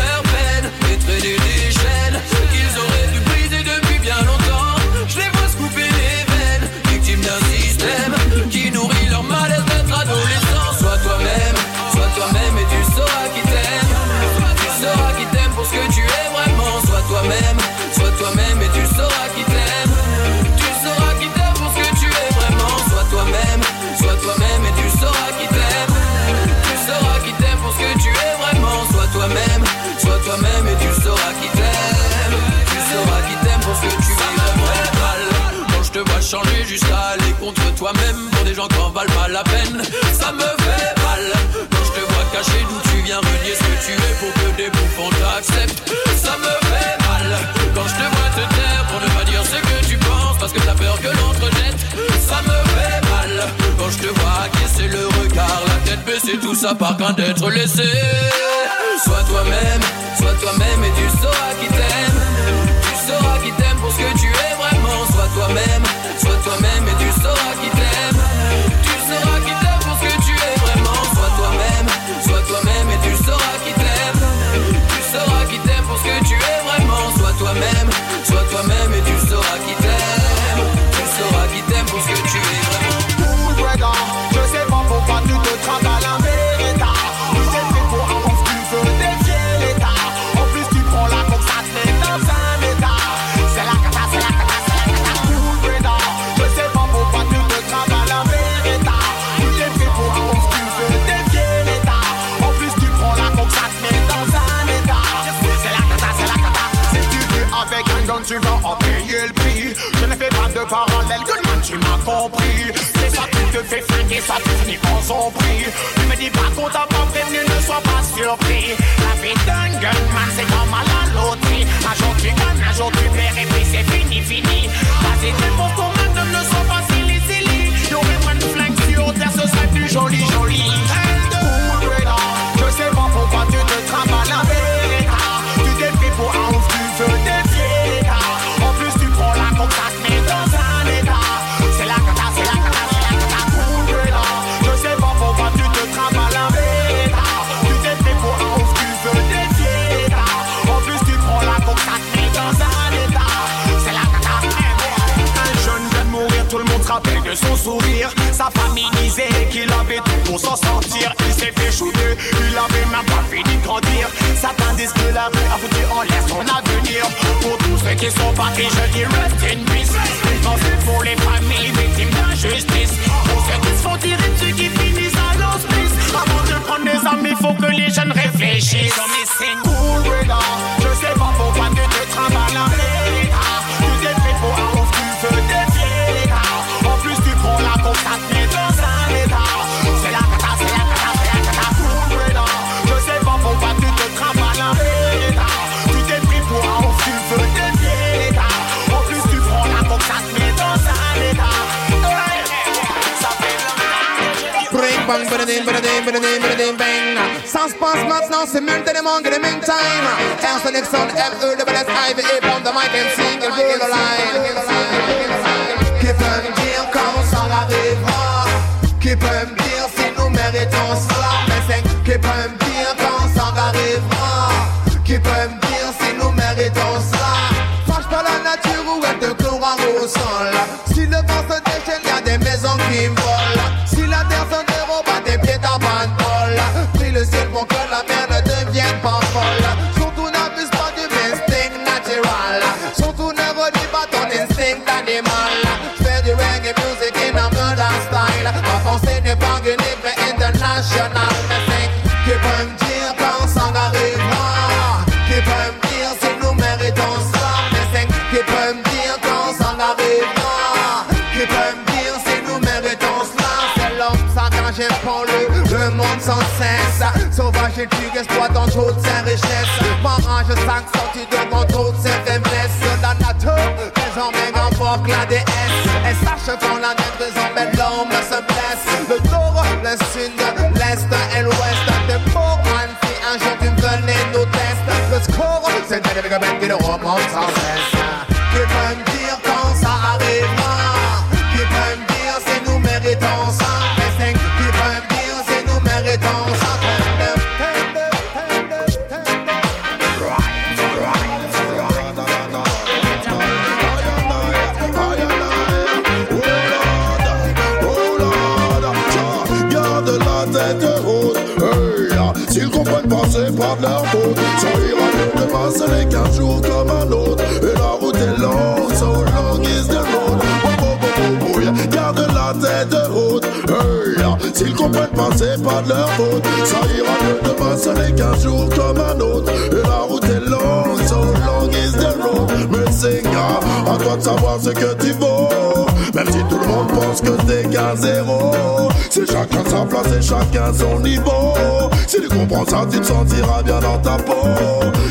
changer jusqu'à aller contre toi-même Pour des gens qui en valent pas la peine. Ça me fait mal. Quand je te vois cacher d'où tu viens Renier ce que tu es pour que des bouffons t'acceptent? Ça me fait mal. Quand je te vois te taire pour ne pas dire ce que tu penses Parce que t'as peur que l'on te rejette Ça me fait mal. Quand je te vois acquiescer le regard La tête baissée tout ça par crainte d'être laissé. Sois toi-même, sois toi-même et tu sauras qui compris. C'est ça qui te fait flinguer, ça te finit en zombie Ne me dis pas qu'on t'a pas prévenu, ne sois pas surpris. La vie d'un gunman, c'est comme à la loterie. Un jour tu gagnes, un jour tu perds et puis c'est fini, fini. Son sourire. Sa famille disait qu'il avait tout pour s'en sortir. Il s'est fait shooter, il avait même pas fini de grandir. Certains disent que la rue a foutu en l'air son avenir. Pour tous ceux qui sont partis, je dis rest in. Pensez pour les familles victimes d'injustice. Pour ceux qui se font tirer dessus, qui finissent à l'hospice. Avant de prendre des armes, il faut que les jeunes réfléchissent. C'est cool, bang, badadim. Qui me dire ça arrivera? Qui me dire si nous méritons cela? Mais c'est qui me dire culture, exploit en jaune, c'est richesse. M'arrange 5 sorti de c'est. La nature, les emmène en banque, la déesse. Et sache qu'on la maîtrise, emmène l'homme se blesse. Le nord, le sud, l'est et l'ouest. T'es un jour tu venais nous test. Le score, c'est avec un mec qui le remonte qu'un jour comme un autre. Et la route est longue, so long is the road. Oh, oh, oh, oh, yeah. Garde la tête haute, hey, ah, s'ils comprennent pas c'est pas de leur faute. Ça ira mieux demain ce n'est qu'un jour comme un autre. Et la route est longue, so long is the road. Mais c'est grave, à toi de savoir ce que tu vaux. Même si tout le monde pense que t'es qu'un zéro. C'est chacun sa place et chacun son niveau Si tu comprends ça tu te sentiras bien dans ta peau.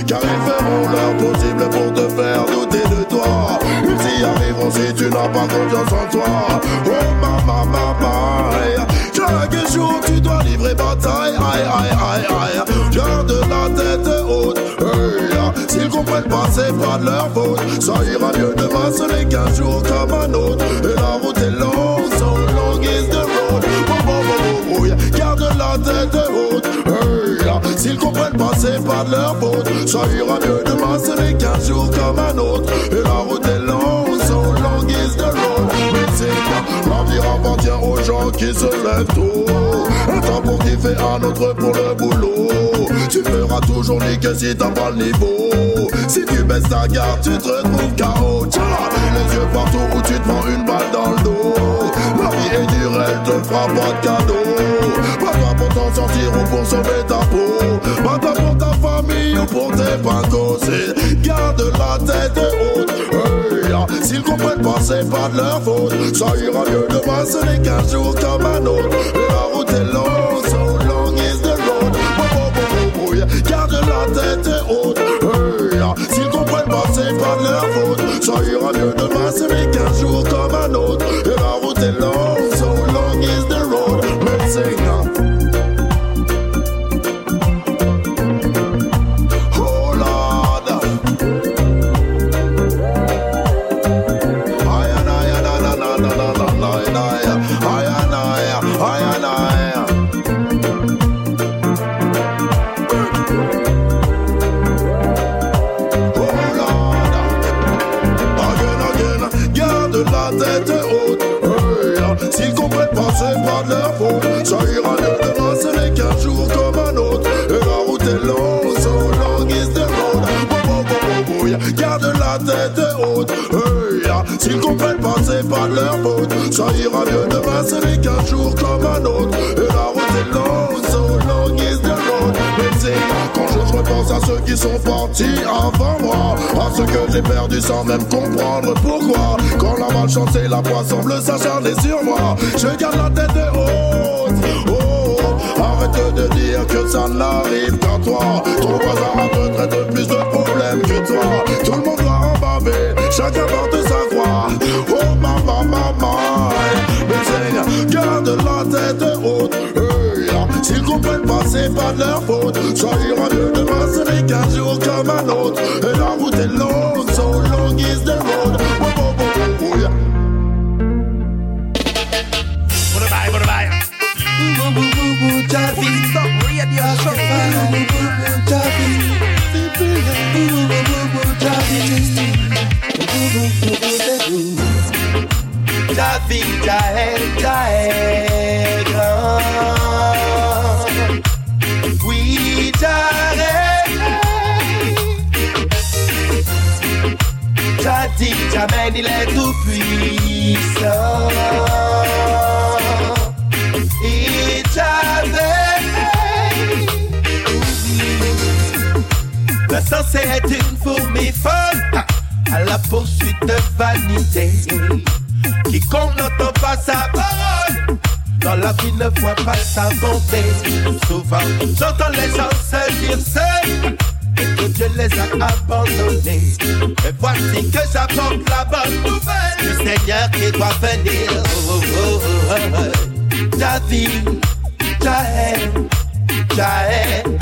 Car ils feront leur possible pour te faire douter de toi. Ils y arriveront si tu n'as pas confiance en toi. Oh mama mama aïe. Chaque jour tu dois livrer bataille. Aïe aïe aïe aïe. Garde la tête haute. Hey. S'ils comprennent pas c'est pas de leur faute. Ça ira mieux demain ce n'est qu'un jour comme un autre. Et la route est longue So long is the road. Garde la tête haute S'ils comprennent pas c'est pas de leur faute. Ça ira mieux demain ce n'est qu'un jour comme un autre. Et la route est longue So long is the Mais c'est quoi L'avenir appartient aux gens qui se lèvent tôt. Un temps pour kiffer, un autre pour le boulot. Tu feras toujours niquer si t'as pas le niveau. Si tu baisses ta garde, tu te retrouves KO Les yeux partout où tu te prends une balle dans le dos. La vie est dure, elle te fera pas de cadeau t'en sortir ou pour sauver ta peau. Pas pour ta famille ou pour tes pingos C'est Garde la tête haute. Hey, ah. S'ils comprennent pas, c'est pas de leur faute. Ça ira mieux demain, ce n'est qu'un jour comme un autre. La route est longue, so long is the road. Garde la tête haute. Hey, ah. S'ils comprennent pas, c'est pas de leur faute. Ça ira mieux demain, ce n'est qu'un jour comme un autre. Et la route est longue, que j'ai perdus sans même comprendre pourquoi. Quand la malchance et la foi semblent s'acharner sur moi, je garde la tête haute. Oh, arrête de dire que ça n'arrive qu'à toi. Ton voisin a peut-être plus de problèmes que toi. Tout le monde doit en chacun porte sa croix. Oh maman, maman, mais garde la tête S'ils comprennent pas, c'est pas de leur faute. Ça ira mieux demain, ce n'est qu'un jour comme un autre. Et la route est longue, so long is the road. Oh, oh, oh, oh, yeah. What am I? What am I? Il est tout puissant. Il t'avait. La censée est une fourmi folle à la poursuite de vanité. Quiconque n'entend pas sa parole dans la vie ne voit pas sa bonté. Souvent, j'entends les gens se dire seuls Dieu les a abandonnés. Voici que j'apporte la bonne nouvelle du Seigneur qui doit venir. Oh, oh, oh. Ta vie, ta haine, ta haine.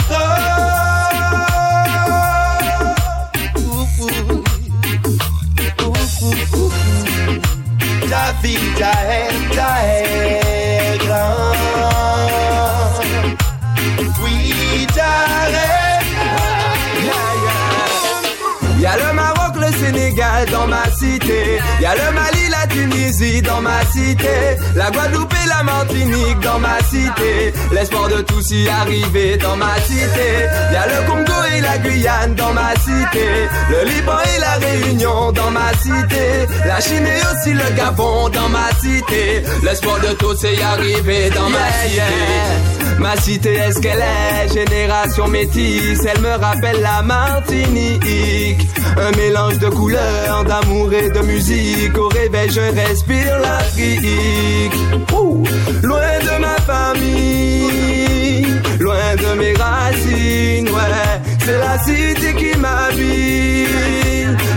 Ta ta haine, ta haine. Oui, ta haine. Y'a le Maroc, le Sénégal dans ma cité. Y'a le Mali, la Tunisie dans ma cité. La Guadeloupe et la Martinique dans ma cité. L'espoir de tous y arriver dans ma cité. Y'a le Congo et la Guyane dans ma cité. Le Liban et la Réunion dans ma cité. La Chine et aussi le Gabon dans ma cité. L'espoir de tous y arriver dans ma cité. Ma cité, est-ce qu'elle est génération métisse? Elle me rappelle la Martinique. Un mélange de couleurs, d'amour et de musique. Au réveil, je respire l'Afrique. Loin de ma famille. Loin de mes racines, ouais C'est la cité qui m'habite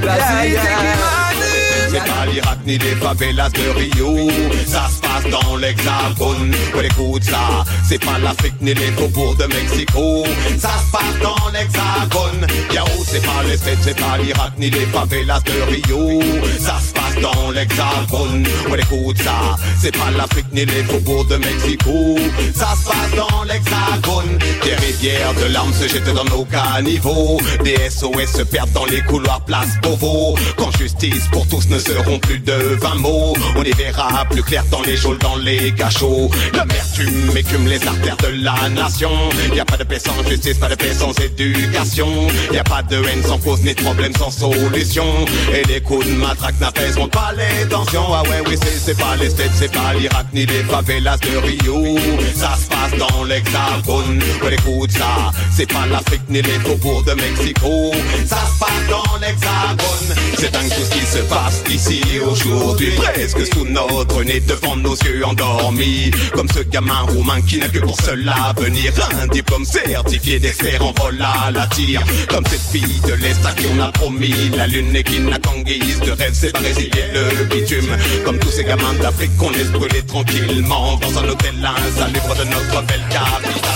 La cité qui m'habite C'est pas l'Irak ni les favelas de Rio. Ça se passe dans l'hexagone Ouais écoute ça C'est pas l'Afrique ni les faubourgs de Mexico. Ça se passe dans l'hexagone. Yao c'est pas les fêtes C'est pas l'Irak ni les favelas de Rio Ça se passe dans l'hexagone Ouais écoute ça C'est pas l'Afrique ni les faubourgs de Mexico. Ça se passe dans l'hexagone. Des rivières de larmes se jettent dans nos caniveaux. Des SOS se perdent dans les couloirs place Beauvau. Quand justice pour tous ne seront plus de 20 mots On y verra plus clair dans les dans les cachots. L'amertume écume les artères de la nation. Y a pas de paix sans justice, pas de paix sans éducation. Y a pas de haine sans cause ni de problème sans solution. Et les coups de matraque n'apaiseront pas les tensions. Ah ouais oui c'est pas les c'est pas l'Irak ni les favelas de Rio. Ça se passe dans l'hexagone. Ouais écoute ça, c'est pas l'Afrique ni les faubourgs de Mexico. Ça se passe dans l'hexagone. C'est dingue tout ce qui se passe ici aujourd'hui. Presque sous notre nez devant nos yeux endormis Comme ce gamin roumain qui n'a que pour seul avenir. Un diplôme certifié d'expert en vol à la tire. Comme cette fille de l'Est à qui on a promis la lune Et qui n'a qu'en guise de rêve c'est pas résilier le bitume. Comme tous ces gamins d'Afrique qu'on laisse brûler tranquillement Dans un hôtel insalubre de notre belle capitale.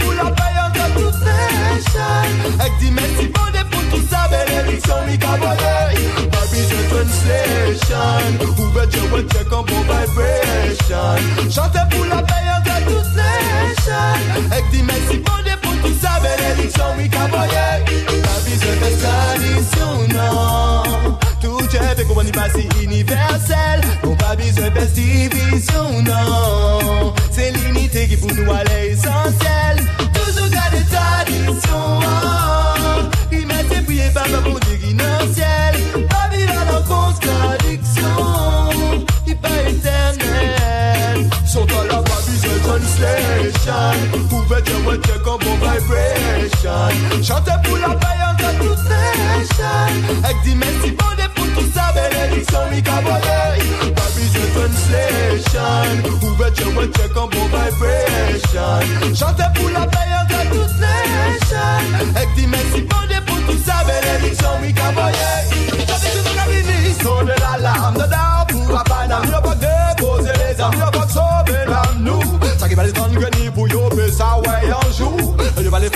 Pour la paix des merci pour tout ça, on me cabaret Vibes and translation Ouvrez Dieu, ouais, check en bon vibration. Chantez pour la paix entre toutes les chaînes Avec des merci pour des pour tous sa bénédiction, oui, cabaret. Vibes and traditionnel Tout Dieu fait qu'on y passe universel. On pas besoin de division, non. C'est l'unité qui pour nous à l'essentiel Toujours garder tradition, il m'a été prié par ma bon Dieu qui dans le ciel. Pas vivre en contradiction. Il pas éternel. Sont à la Babylon Translation. Pouvez dire what you comme bon vibration. Chantez pour la paillante de toutes nations. Avec des merci pour des pour tout ça, bénédiction, mi caboye. Babylon Translation. Pouvez dire what you comme bon vibration. Chantez pour la paillante de toutes nations. Avec des merci pour des pour tout ça, bénédiction, mi caboye. Chantez tout mon avis, son de la larme de d'art pour Abana. Nous pas déposer les armes, nous pas sauver l'âme, nous. Ça qui va les prendre grenouille pour yo, mais ça ouais un jour. Je vais les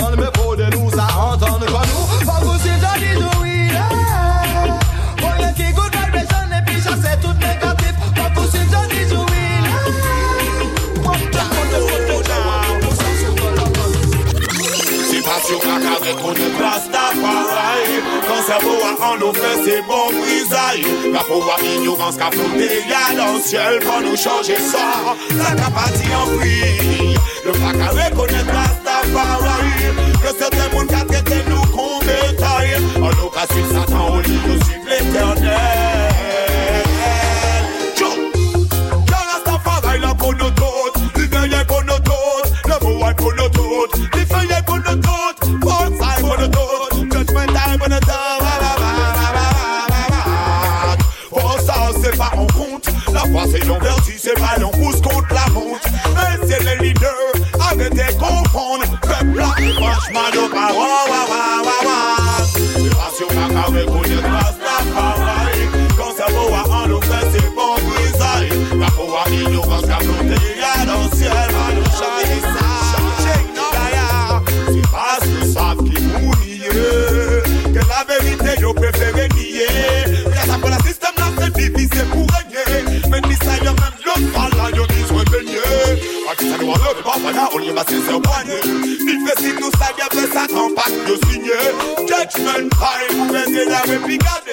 Pas sur caca reconnaître Rastafari Quand cerveau a en nos fesses c'est bon brisaille La pouvoir ignorance qu'a flotté y'a dans le ciel Pour nous changer ça. La capatie en prix Le pas qu'à reconnaître Rastafari mondes qu'a traité nous qu'on bétail En nous qu'a suivi Satan au lit nous suivre l'éternel l'enverti c'est pas l'on pousse contre la honte Mais c'est les leaders Arrêtez confondre Peuple là et franchement nos paroles wa, wa, wa, wa. C'est pas sur ma carré nous enlève le papa là on y va se faire poigner Il fait si tout ça y'a fait quand pas de signer Judgment time vous mettez la réplicade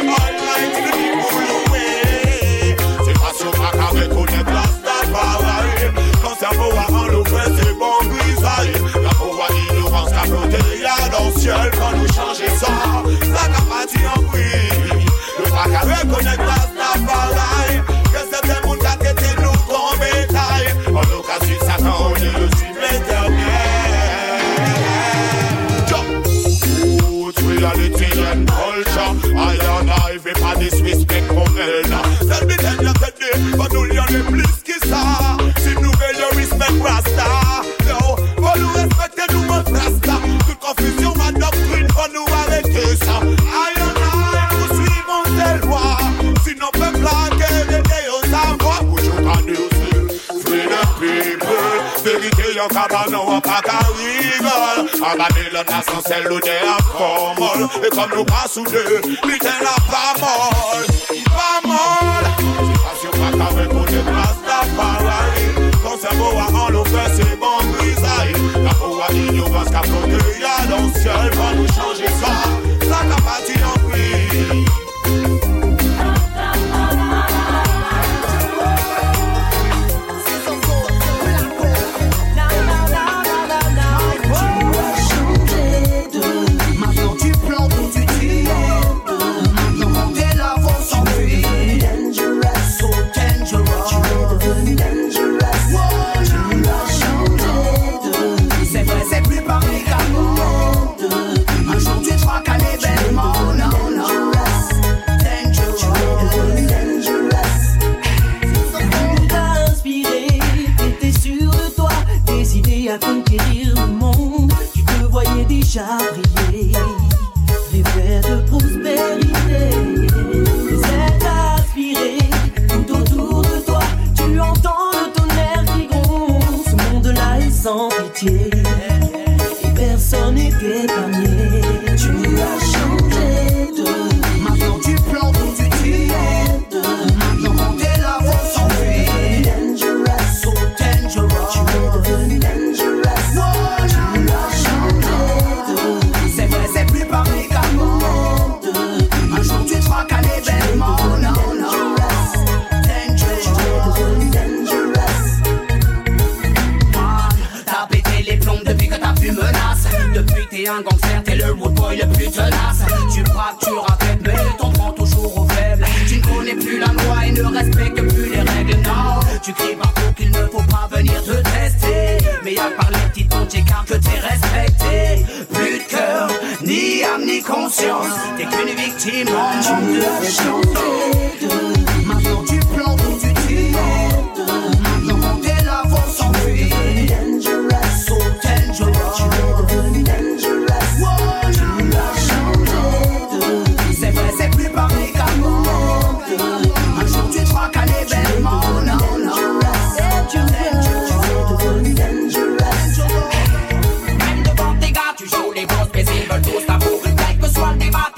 Almighty the people away C'est pas sur ma carré qu'on est Rastafari Quand ça vaut en nous fait c'est bon grisaille La pouvoir ignorance qu'a flotté y'a dans le ciel Quand nous changer ça qu'à rigole En Babylone, la sans celle où des formol Et comme nous pas soudés, putain la pas molle. Pas molle. C'est pas sûr pas qu'à reconnaître Rastafari Quand cerveau a en l'eau fait c'est bon grisaille La foi ignorance qu'a flotté y'a dans le ciel Va nous changer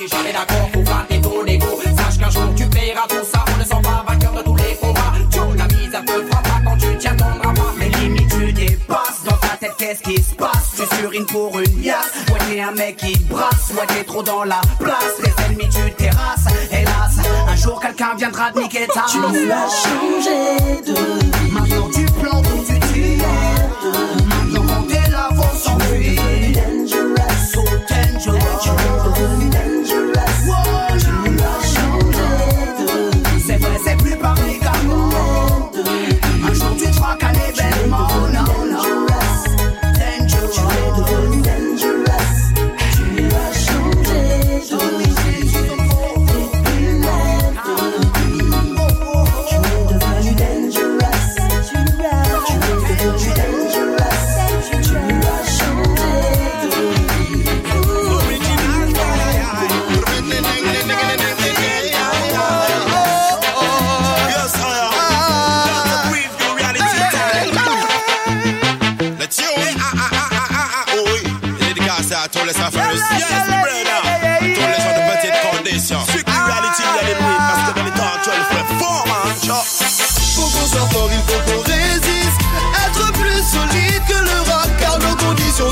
t'es jamais d'accord pour flatter ton ego. Sache qu'un jour tu paieras tout ça, on ne sent pas vainqueur de tous les combats. Joe, la mise à te pas quand tu tiens ton drama. Mais limite, tu dépasses dans ta tête, qu'est-ce qui se passe? Tu surines pour une liasse, ouais, t'es un mec qui brasse, ouais, t'es trop dans la place. Les ennemis, tu terrasses, hélas. Un jour, quelqu'un viendra te niquer ta Tu l'as changé de vie. Maintenant, tu plantes où tu tires. Maintenant, t'es là, faut s'enfuir. So dangerous.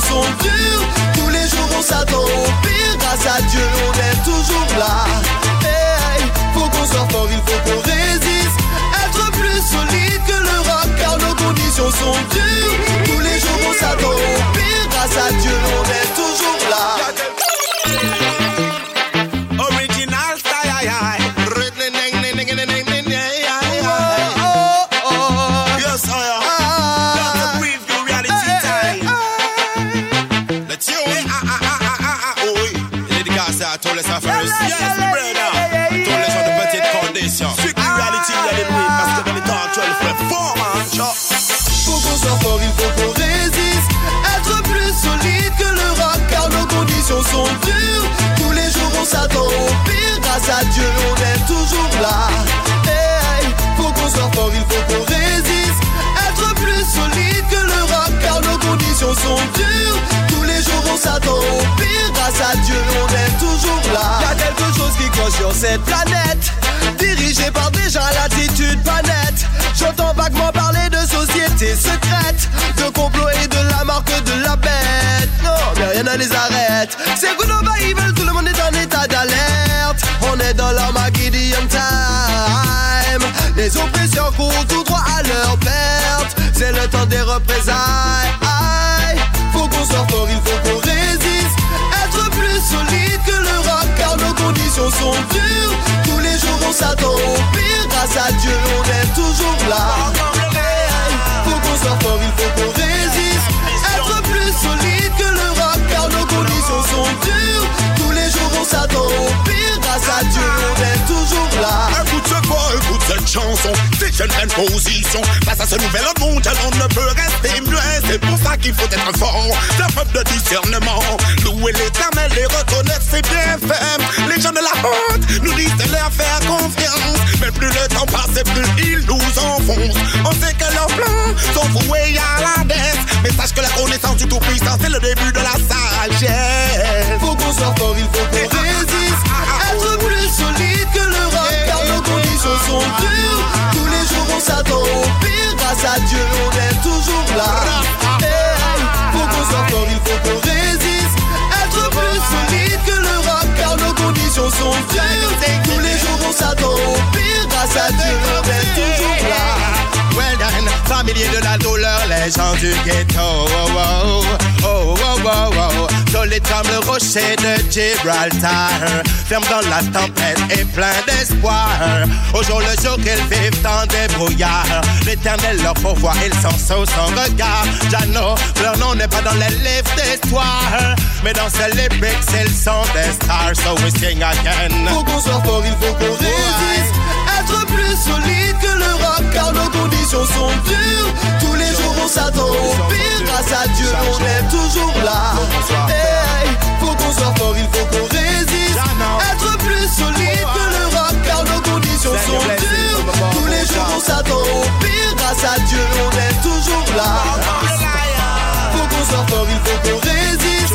Sont. Tous les jours on s'attend au pire. Grâce à Dieu, on est toujours là. Hey, faut qu'on soit fort, il faut qu'on résiste. Être plus solide que le rock, car nos conditions sont dures. Tous les jours on s'attend au pire. Grâce à Dieu, on est toujours là. S'attend au pire. Grâce à Dieu, on est toujours là. Hey, faut qu'on soit fort, il faut qu'on résiste. Être plus solide que le rock, car nos conditions sont dures. Tous les jours on s'attend au pire. Grâce à Dieu, on est toujours là. Y'a quelque chose qui cloche sur cette planète. Dirigé par des gens à l'attitude pas nette. J'entends vaguement parler de société secrète, de complot et de la marque de la les. C'est good over evil, tout le monde est en état d'alerte. On est dans l'Armageddon time. Les oppressions courent tout droit à leur perte. C'est le temps des représailles. Aïe, faut qu'on soit fort, il faut qu'on résiste. Être plus solide que le rock, car nos conditions sont dures. Tous les jours on s'attend au pire. Grâce à Dieu, on est toujours là. Faut qu'on soit fort, il faut sont dures. S'attend au pire. Grâce à Dieu, on est toujours là. Écoute ce quoi, écoute cette chanson. C'est une pleine position. Face à ce nouvel ordre mondial On ne peut rester muet. C'est pour ça qu'il faut être fort. C'est un peuple de discernement. Louer l'éternel et reconnaître ses bienfaits Les gens de la honte nous disent de leur faire confiance. Mais plus le temps passe et plus ils nous enfoncent. On sait que leurs plans sont voués à la dette Mais sache que la connaissance du Tout-Puissant C'est le début de la sagesse. Faut qu'on soit fort, il faut qu'on Être plus solide que le rock, car nos conditions sont dures. Tous les jours on s'attend au pire. Grâce à Dieu, on est toujours là. Hey, faut qu'on soit fort, il faut qu'on résiste. Être plus solide que le rock, car nos conditions sont dures. Tous les jours on s'attend au pire. Grâce à Dieu, on est toujours là. Well done, familier de la douleur, les gens du ghetto. Oh, oh, oh, oh, oh, oh. Solide comme le rocher de Gibraltar. Ferme dans la tempête et plein d'espoir. Au jour le jour qu'ils vivent dans des brouillards. L'éternel leur pourvoit, ils s'en sautent sans regard. Jano, leur nom n'est pas dans les livres d'histoire. Mais dans ces lyrics, ils sont des stars. So we sing again. Faut qu'on soit fort, il faut qu'on résiste. Être plus solide que le rock, car nos conditions sont dures. Tous les jours, on s'attend au pire. Grâce à Dieu, on est toujours là. Hey, faut qu'on soit fort, il faut qu'on résiste. Être plus solide que le rock, car nos conditions sont dures. Tous les jours, on s'attend au pire. Grâce à Dieu, on est toujours là. Faut qu'on soit fort, il faut qu'on résiste.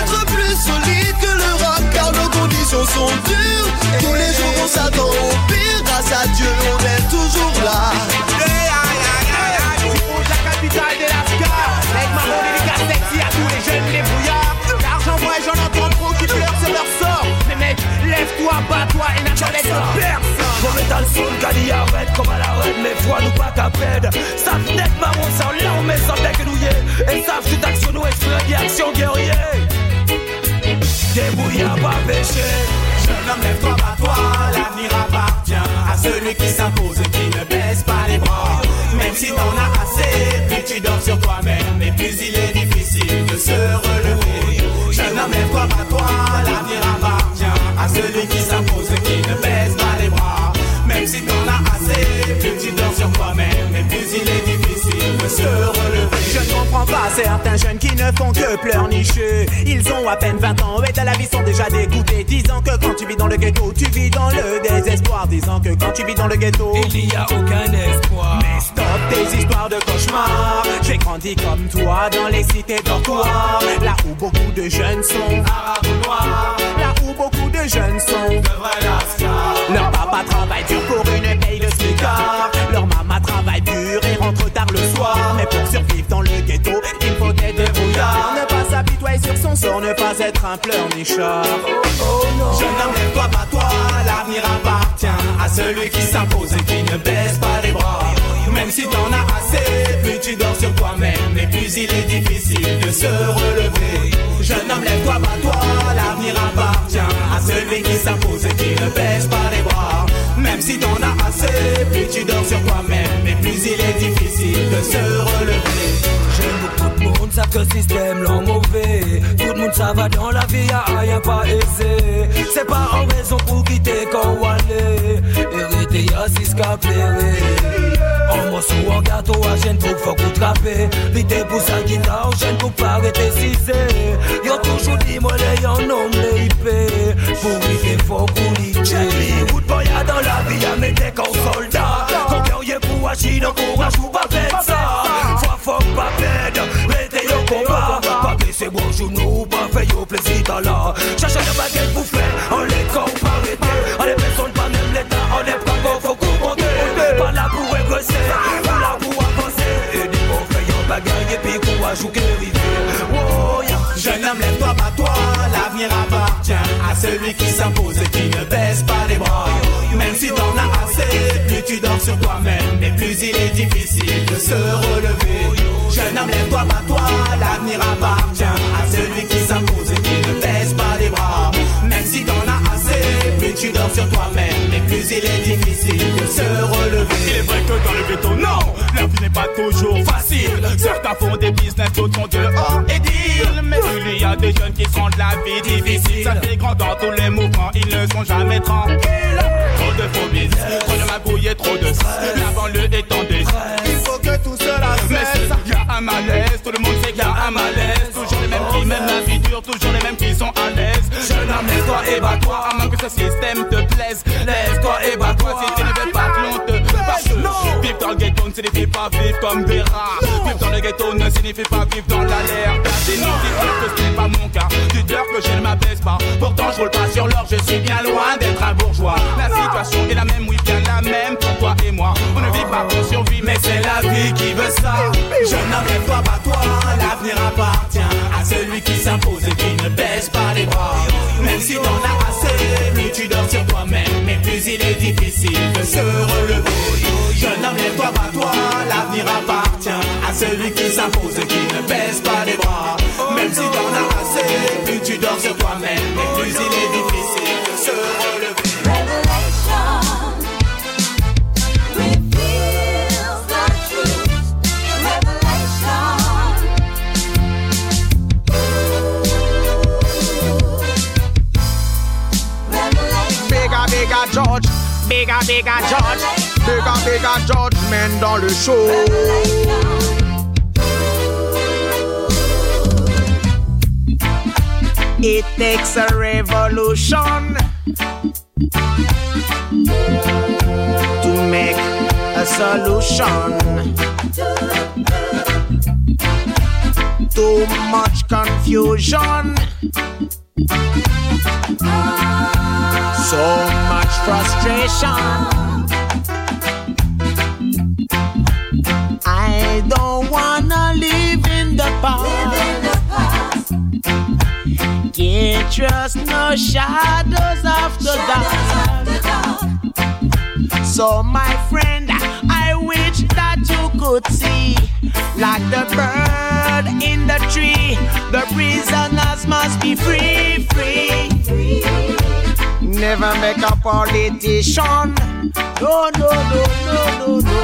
Être plus solide que le rock, car nos conditions sont dures. Tous les jours, on s'attend au pire. Grâce à Dieu, on est toujours là. La capitale de la ska Avec ma dédicace sexy à tous les jeunes débrouillards L'argent moi j'en entends trop qui pleurent sur leur sort Mais mec, lève-toi, bats-toi et n'attendez de personne Comme étant le son, Gali arrête comme à la reine, mais foi nous pas qu'à peine. Savent net marron sans larmes mais sans bec nouillé. Et savent toute action nous exprimer action guerrier. Débrouillard pas péché. Jeune homme, lève-toi, bats-toi, l'avenir appartient à celui qui s'impose et qui ne baisse pas les bras. Même si t'en as assez, plus tu dors sur toi-même, et plus il est difficile de se relever. Jeune homme, lève-toi, bats-toi, l'avenir appartient à celui qui s'impose et qui ne baisse pas les bras. Même si t'en as assez, plus tu dors sur toi-même, et plus il est difficile de se relever. Comprends pas certains jeunes qui ne font que pleurnicher. Ils ont à peine 20 ans et de la vie sont déjà dégoûtés. Disant que quand tu vis dans le ghetto, tu vis dans le désespoir. Disant que quand tu vis dans le ghetto, il n'y a aucun espoir. Mais stop tes histoires de cauchemars. J'ai grandi comme toi dans les cités dortoirs. Là où beaucoup de jeunes sont arabes ou noirs. Là où beaucoup de jeunes sont de vrais. Leur papa travaille dur pour une paye de smicard. Leur ghetto, il faut être débrouillard. Ne pas s'apitoyer sur son sort, ne pas être un pleurnichard. Oh non. Jeune homme, lève-toi, bats-toi, l'avenir appartient à celui qui s'impose et qui ne baisse pas les bras. Même si t'en as assez, plus tu dors sur toi-même, et plus il est difficile de se relever. Jeune homme, lève-toi, bats-toi, l'avenir appartient à celui qui s'impose et qui ne baisse pas les bras. Même si t'en as assez, plus tu dors sur toi-même, et plus il est difficile de se relever. J'aime beaucoup de monde, savent que le système l'en mauvais. Tout le monde ça va dans la vie, y'a rien pas aisé. C'est pas en raison pour quitter quand on allait. Hérité, y'a six cap En morceau, en gâteau, à gêne pour faut qu'on trappe. Vite pour sa guitare, gêne pour pas arrêter cisé. Y'a toujours dit, moi, les en homme, les IP. Pour vite, faut qu'on l'y Good boy, y'a dans la vie, y'a mes tech en soldat. Quand guerrier pour agir, encourage ou pas faire ça. Pas baisser mon genou, pas faire au plaisir dans là. Cherchez le baguette pour faire, on les compte pas arrêter. On les personnes, pas même l'état, on est pas bon, faut qu'on compte. Pas là pour régresser, pas là pour avancer. Et dis qu'on fait un bagarre et puis qu'on va jouer rivière. Oh, yeah. Jeune homme, lève-toi, bats-toi, l'avenir appartient à celui qui s'impose sur toi-même, et plus il est difficile de se relever. Jeune homme, lève-toi, bats-toi, l'avenir appartient sur toi-même, et plus il est difficile de se relever. Il est vrai que dans le ghetto, non, la vie n'est pas toujours facile. Certains font des business, d'autres sont dehors et deal. Mais il y a des jeunes qui rendent la vie difficile. Ça fait grand dans tous les mouvements, ils ne sont jamais tranquilles. Trop de faux business, trop de magouilles et trop de stress. La banlieue est en détresse. Il faut que tout cela Mais cesse. il y a un malaise, tout le monde sait qu'il y a un malaise. Mènent la vie dure, toujours les mêmes qui sont à l'aise. Jeune homme, lève-toi et bats-toi, à moins que ce système te plaise. Lève-toi et bats-toi si tu ne veux pas que l'on te vivre dans le ghetto ne signifie pas vivre comme des rats. Vivre dans le ghetto ne signifie pas vivre dans l'alerte. Des non, dis-toi que ce n'est pas mon cas. Dis-leur que je ne m'abaisse pas. Pourtant, je roule pas sur l'or, je suis bien loin d'être un bourgeois. La situation est la même, oui, bien la même pour toi et moi. On ne vit pas pour survivre, mais c'est la vie qui veut ça. Jeune homme, lève-toi, bats-toi, l'avenir appartient à celui qui s'impose et qui ne baisse pas les bras. Même si t'en as assez, plus tu dors sur toi-même, mais plus il est difficile de se relever. Jeune homme, lève-toi, bats-toi, l'avenir appartient à celui qui s'impose et qui ne baisse pas les bras. Même si t'en as assez, plus tu dors sur toi-même, et plus il est difficile de se relever. George, bigger, bigger George, bigger, bigger judgment dans le show. It takes a revolution to make a solution. Too much confusion. So much frustration. I don't wanna live in the past. Can't trust no shadows after dark. So, my friend, I wish that you could see, like the bird in the tree, the prisoners must be free, free, free. Never make a politician. No, no, no, no, no, no.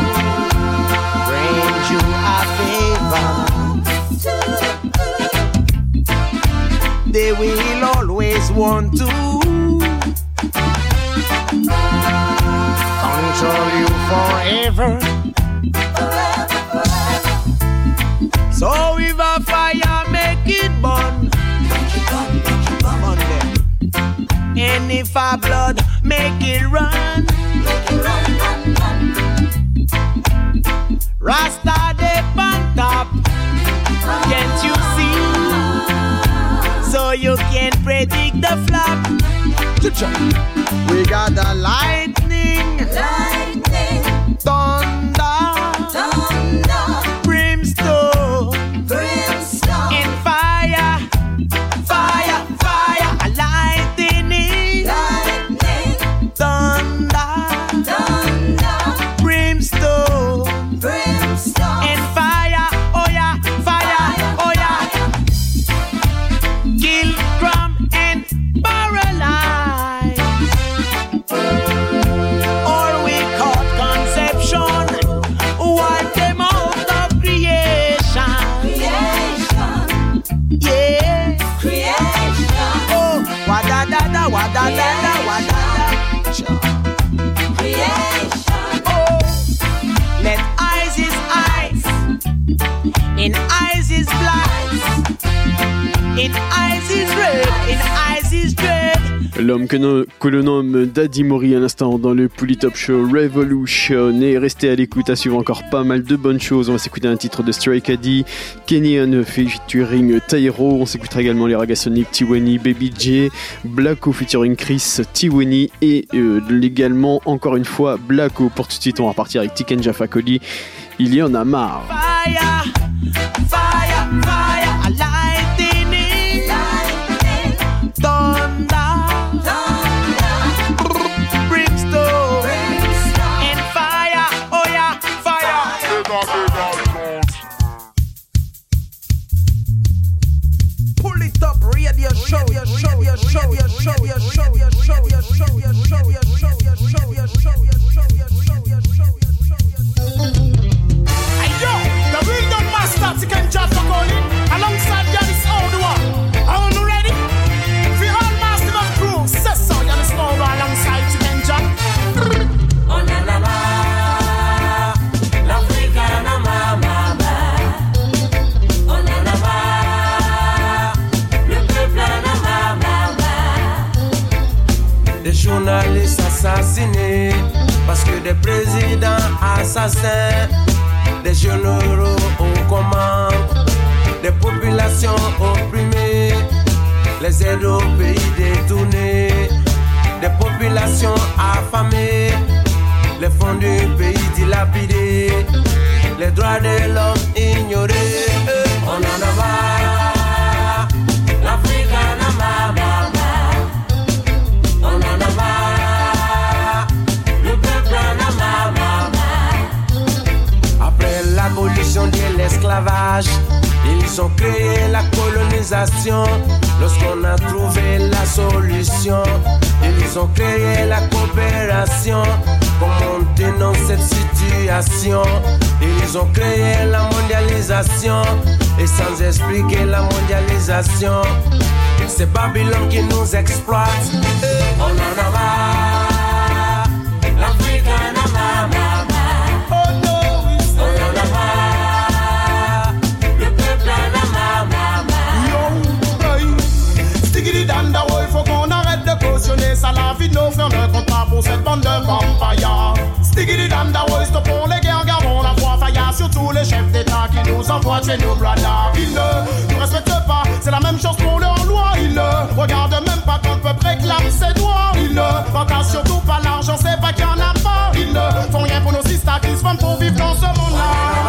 Bring you a favor. They will always want to and if a blood make it run, make it run, run, run. Rasta they on top, can't you see? So you can predict the flop. We got the lightning, Daddy Mori à l'instant dans le Polytop Show Revolution et restez à l'écoute à suivre encore pas mal de bonnes choses. On va s'écouter un titre de Stray Caddy, Kenyan featuring Tyro. On s'écoutera également les Ragasonic, Tiwani, Baby J, Blacko featuring Chris, Tiwani et euh, également encore une fois Blacko. Pour tout de suite, on va repartir avec Tiken Jaffa Cody. Il y en a marre. Fire, fire, fire, Hey yo, the real done master, Tiken Jaffa calling, parce que des présidents assassins, des généraux aux commandes, des populations opprimées, les aides au pays détournés, des populations affamées, les fonds du pays dilapidés, les droits de l'homme ignorés. On en a marre, ils ont créé la colonisation. Lorsqu'on a trouvé la solution, ils ont créé la coopération. Comment on dénonce cette situation Ils ont créé la mondialisation. Et sans expliquer la mondialisation, c'est Babylone qui nous exploite. On en a marre. ça la vie de nos pour cette bande de vampires. Stiggy dam da West pour les guerres, gardons la foi faillard sur tous les chefs d'État qui nous envoient tuer nos bladas. Ils ne nous respectent pas, c'est la même chose pour leur loi. Ils ne regardent même pas quand le peuple réclame ses droits. Ils ne vantent surtout pas l'argent, c'est pas qu'il en a pas. Ils ne font rien pour nos sisters qui se font pour vivre dans ce monde-là.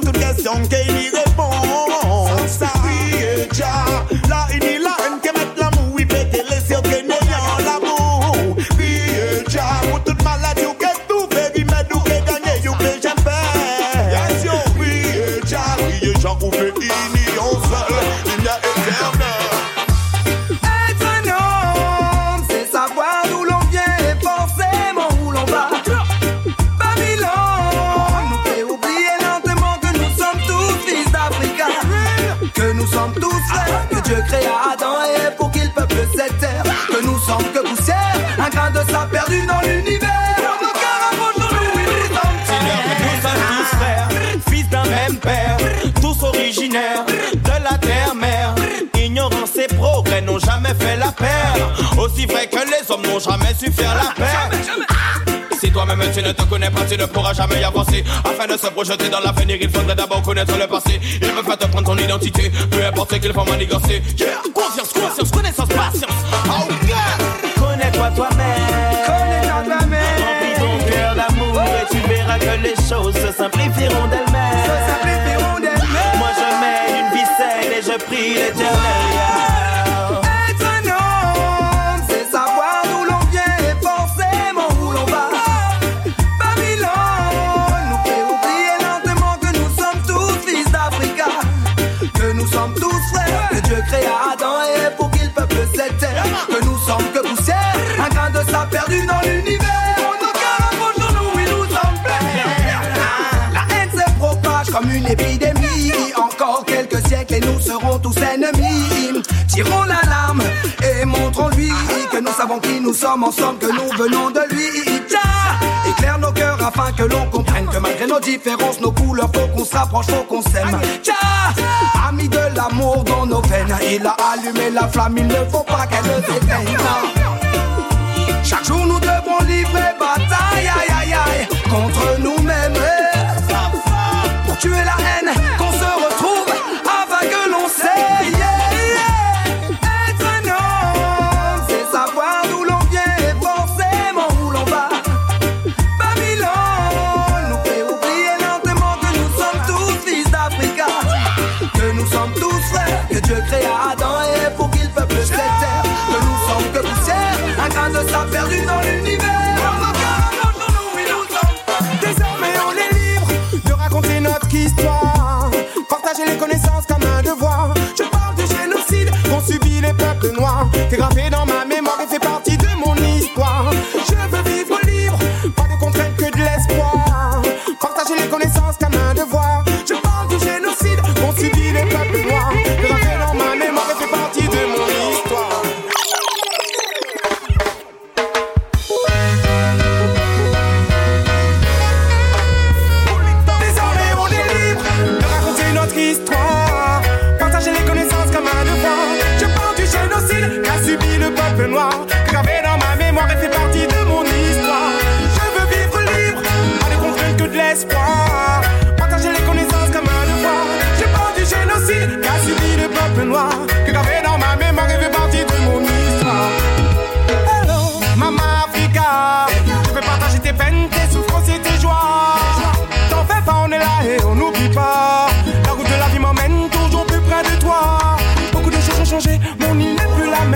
to the young can n'ont jamais su faire la paix. Si toi-même tu ne te connais pas, tu ne pourras jamais y avancer. Afin de se projeter dans l'avenir, il faudrait d'abord connaître le passé. Ils peuvent pas te prendre ton identité, peu importe ce qu'ils font manigancer. Yeah, confiance, conscience, connaissance, patience. Oh yeah! Connais-toi toi-même. Connais-toi toi-même. Remplis ton cœur d'amour et tu verras que les choses se simplifieront d'elles-mêmes. Se simplifieront d'elles-mêmes. Moi je mène une saine et je prie l'éternel. Tirons l'alarme et montrons-lui que nous savons qui nous sommes ensemble, que nous venons de lui. Éclaire nos cœurs afin que l'on comprenne que malgré nos différences, nos couleurs, faut qu'on se rapproche, faut qu'on s'aime. Tcha Ami de l'amour dans nos veines, il a allumé la flamme, il ne faut pas qu'elle s'éteigne. Chaque jour nous devons livrer bataille, aïe aïe aïe, contre nous-mêmes. Pour tuer la haine,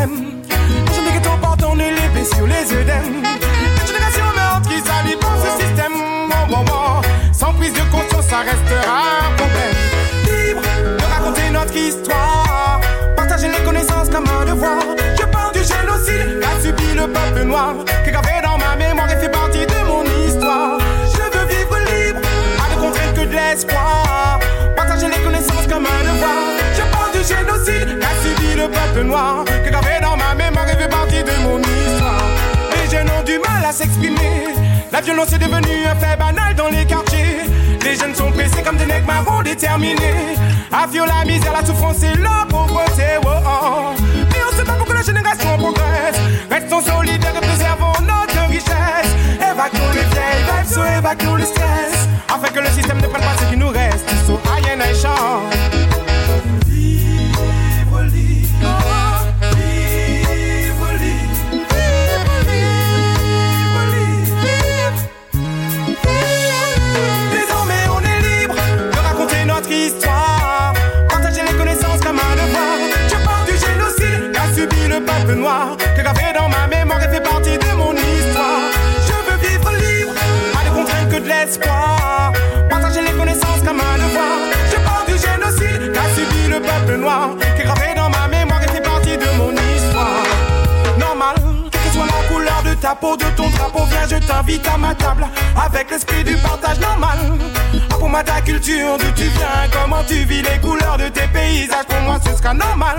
Je me que ton porte, on est l'épée sur les œdèmes Une génération qui s'allie dans ce système. Bon, bon, bon. Sans prise de conscience, ça restera un problème. Libre de raconter notre histoire. Partager les connaissances comme un devoir. Je parle du génocide qu'a subi le peuple noir. Qui est gravé dans ma mémoire et fait partie de mon histoire. Je veux vivre libre, pas de contraintes que de l'espoir. Partager les connaissances comme un devoir. Je parle du génocide qu'a subi le peuple noir La violence est devenue un fait banal dans les quartiers. Les jeunes sont pressés comme des nègres marrons déterminés. Fuir la misère, la souffrance et la pauvreté oh, oh. Mais on se bat pour que la génération progresse. Restons solidaires et préservons notre richesse. Évacuons les vieilles vibes, évacuons le stress. Afin que le système ne prenne pas ce qui nous ton drapeau Viens, je t'invite à ma table Avec l'esprit du partage normal. Pour moi ta culture, d'où tu viens Comment tu vis les couleurs de tes paysages Pour moi ce sera normal.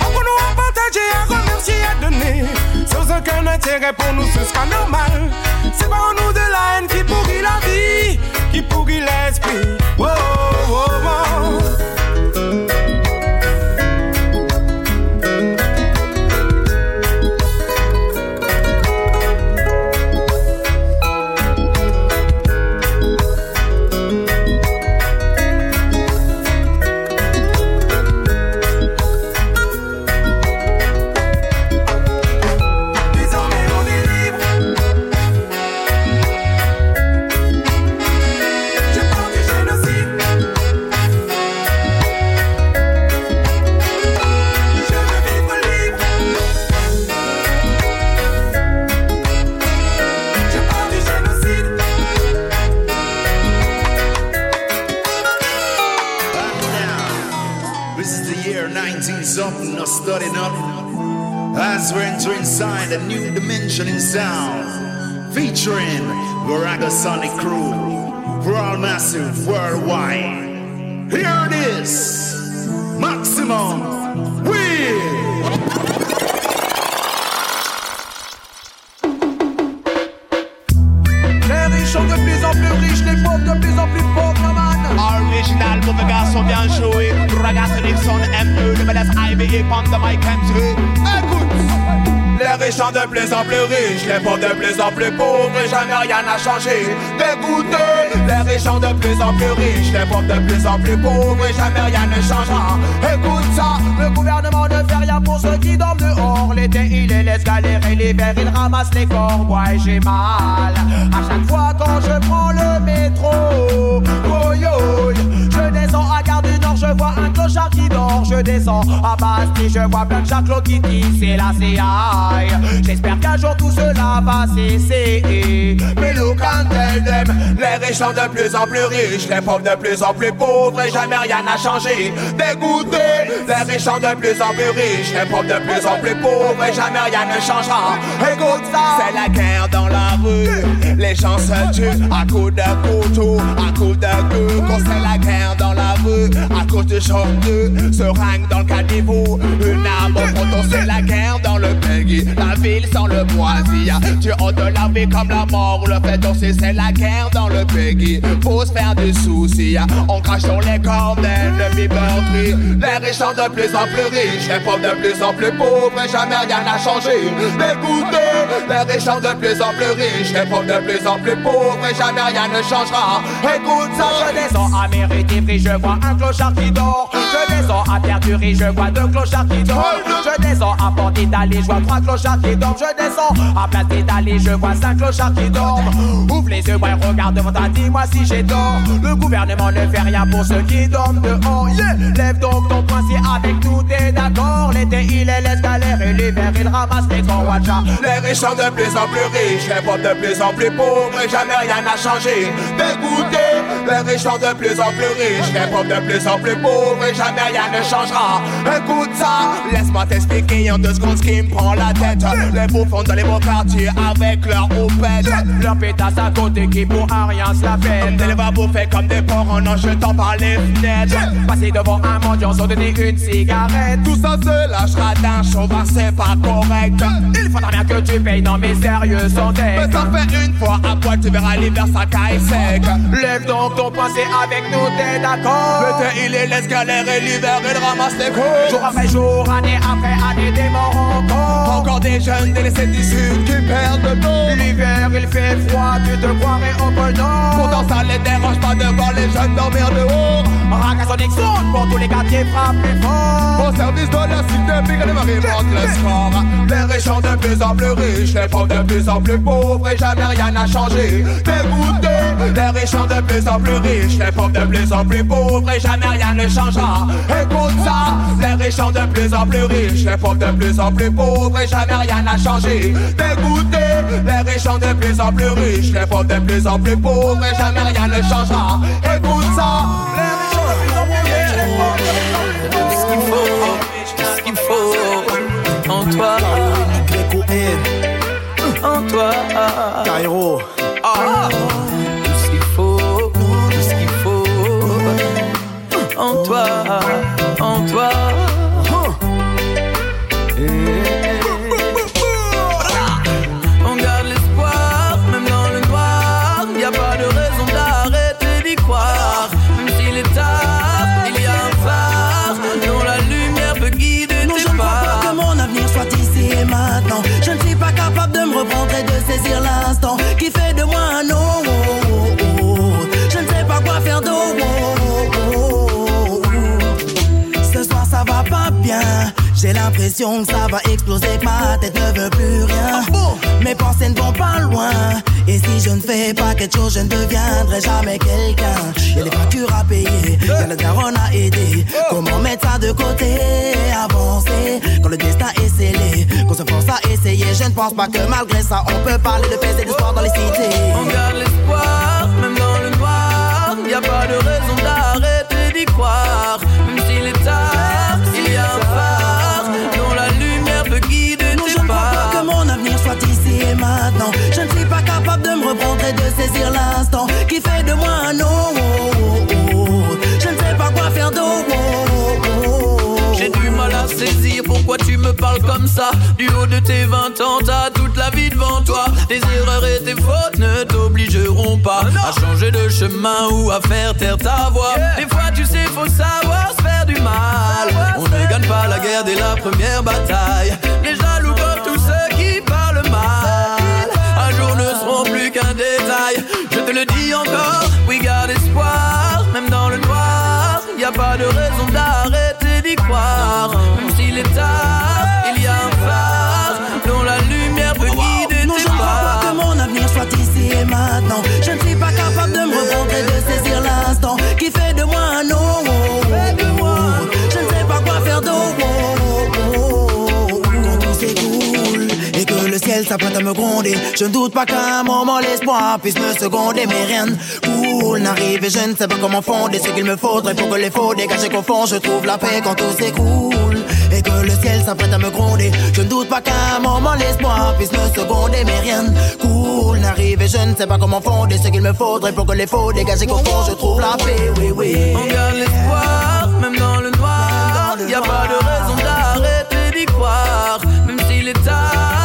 Apprenons à partager, à remercier, à donner Sans aucun intérêt pour nous ce sera normal. C'est pas en nous de la haine qui pourrit la vie Qui pourrit l'esprit. As we enter inside a new dimension in sound, featuring Varaga Sonic Crew for all massive worldwide. Here it is, Maximum De plus en plus riches, les pauvres de plus en plus pauvres, et jamais rien n'a changé. Dégoûté, les riches sont de plus en plus riches, les pauvres de plus en plus pauvres, et jamais rien ne changera. Écoute ça, le gouvernement ne fait rien pour ceux qui dorment dehors. L'été, il les laisse galérer, l'hiver, il ramasse les corps. Ouais, j'ai mal à chaque fois quand je prends le métro. Oh je descends à Gare du Nord, je vois un clochard qui dort. Je descends à Bastille, je vois plein de chaclos qui disent c'est la CA. J'espère qu'un jour tout cela va cesser. Mais look and tell them, les riches sont de plus en plus riches, les pauvres de plus en plus pauvres et jamais rien n'a changé. Dégoûté, les riches sont de plus en plus riches, les pauvres de plus en plus pauvres et jamais rien ne changera. Écoute ça, C'est la guerre dans la rue. Les gens se tuent à coups de couteau, à coups de queue. Quand c'est la guerre dans la rue, à choc de seringue dans le caniveau. Une arme au poteau, c'est la guerre dans le pays. La ville sans le moisi. Tu ôtes la vie comme la mort. Le fait aussi, c'est la guerre dans le pays. Faut se faire du souci. On crache sur les corps d'ennemis meurtris. Les riches sont de plus en plus riches, les pauvres de plus en plus pauvres. Et jamais rien n'a changé. Dégoûté, les riches sont de plus en plus riches, les pauvres de plus en plus pauvres. Et jamais rien ne changera. Écoute ça, je descends à Méritivry, je vois un clochard qui dort. Je descends à Perturie, je vois deux clochards qui dorment. Je descends à Port d'Italie, je vois trois clochards qui dorment. Je descends à Place d'Italie, je vois cinq clochards qui dorment. Ouvre les yeux, ouais, regarde devant toi, dis-moi si j'ai tort. Le gouvernement ne fait rien pour ceux qui dorment dehors. Yeah. Lève donc ton poing si avec nous t'es d'accord. L'été il les laisse galérer, l'hiver il ramasse les corps. Watch out. Les riches sont de plus en plus riches, les pauvres de plus en plus pauvres, et jamais rien n'a changé. Dégoûté, les riches sont de plus en plus riches, les pauvres de plus en plus pauvres, et jamais rien ne changera. Écoute ça, laisse-moi t'expliquer en deux secondes ce qui me prend la tête. Les bouffons dans les beaux quartiers avec leur houppette. Leur pétasse à côté qui pour un rien se la. Comme des va bouffer comme des porcs en en jetant par les fenêtres. Passer devant un mendiant sans donner une cigarette. Tout ça se lâchera d'un chauvin, c'est pas correct. Il faudra bien que tu payes, non mais sérieux dette. Mais ça fait une fois à poil, tu verras l'hiver ça caille sec. Lève donc ton poing, c'est avec nous, t'es d'accord? L'été il les laisse galérer, l'hiver il ramasse les coups. Jour après jour, année après année, des morts encore. Encore des jeunes délaissés du sud qui perdent le dos. L'hiver il fait froid, tu te croirais au pôle Nord. Pourtant ça les dérange pas de voir les jeunes dormir dehors. Ragassonic Sound pour tous les quartiers frappe plus fort. Au service de la cité, Big les maris montent le score. Les riches sont de plus en plus riches, les pauvres de plus en plus pauvres et jamais rien n'a changé. Dégoûté, les riches sont de plus en plus riches, les pauvres de plus en plus pauvres et jamais rien ne changera. Écoute ça, les riches sont de plus en plus riches, les pauvres de plus en plus pauvres et jamais rien n'a changé. Dégoûté, les riches sont de plus en plus riches, les pauvres de plus en plus pauvres et jamais rien ne changera. Écoute ça, les riches sont de plus en plus riches, les pauvres de plus en plus Ce qu'il faut, ce qu'il faut? En toi. En toi. Cairo. Ah. En toi, J'ai l'impression que ça va exploser, que ma tête ne veut plus rien. Mes pensées ne vont pas loin. Et si je ne fais pas quelque chose, je ne deviendrai jamais quelqu'un. Y'a les factures à payer, y'a le daron à aider. Comment mettre ça de côté, avancer quand le destin est scellé, qu'on se force à essayer. Je ne pense pas que malgré ça, on peut parler de paix et de sport dans les cités. On garde l'espoir, saisir l'instant qui fait de moi un homme. Je ne sais pas quoi faire d'eau. J'ai du mal à saisir pourquoi tu me parles comme ça. Du haut de tes 20 ans, t'as toute la vie devant toi. Tes erreurs et tes fautes ne t'obligeront pas à changer de chemin ou à faire taire ta voix. Des fois, tu sais, faut savoir se faire du mal. On ne gagne pas la guerre dès la première bataille. Les jaloux comme te le dis encore, oui, garde espoir. Même dans le noir, y a pas de raison d'arrêter d'y croire. Même s'il est tard, il y a un phare dont la lumière peut guider Non, tes je pas pas. que mon avenir soit ici et maintenant. Je ne suis pas capable de me répondre et de saisir l'instant qui fait de moi un homme. À me gronder, je ne doute pas qu'à un moment l'espoir puisse me seconder. Mais rien ne coule, n'arrive et je ne sais pas comment fonder ce qu'il me faudrait pour que les faux dégagés qu'au fond je trouve la paix quand tout s'écoule et que le ciel s'apprête à me gronder. Je ne doute pas qu'à un moment l'espoir puisse me seconder, mais rien ne coule, n'arrive et je ne sais pas comment fonder ce qu'il me faudrait pour que les faux dégagés qu'au fond je trouve la paix. Oui, oui. On garde l'espoir, même dans le noir. Y a pas de raison d'arrêter d'y croire. Même s'il est tard,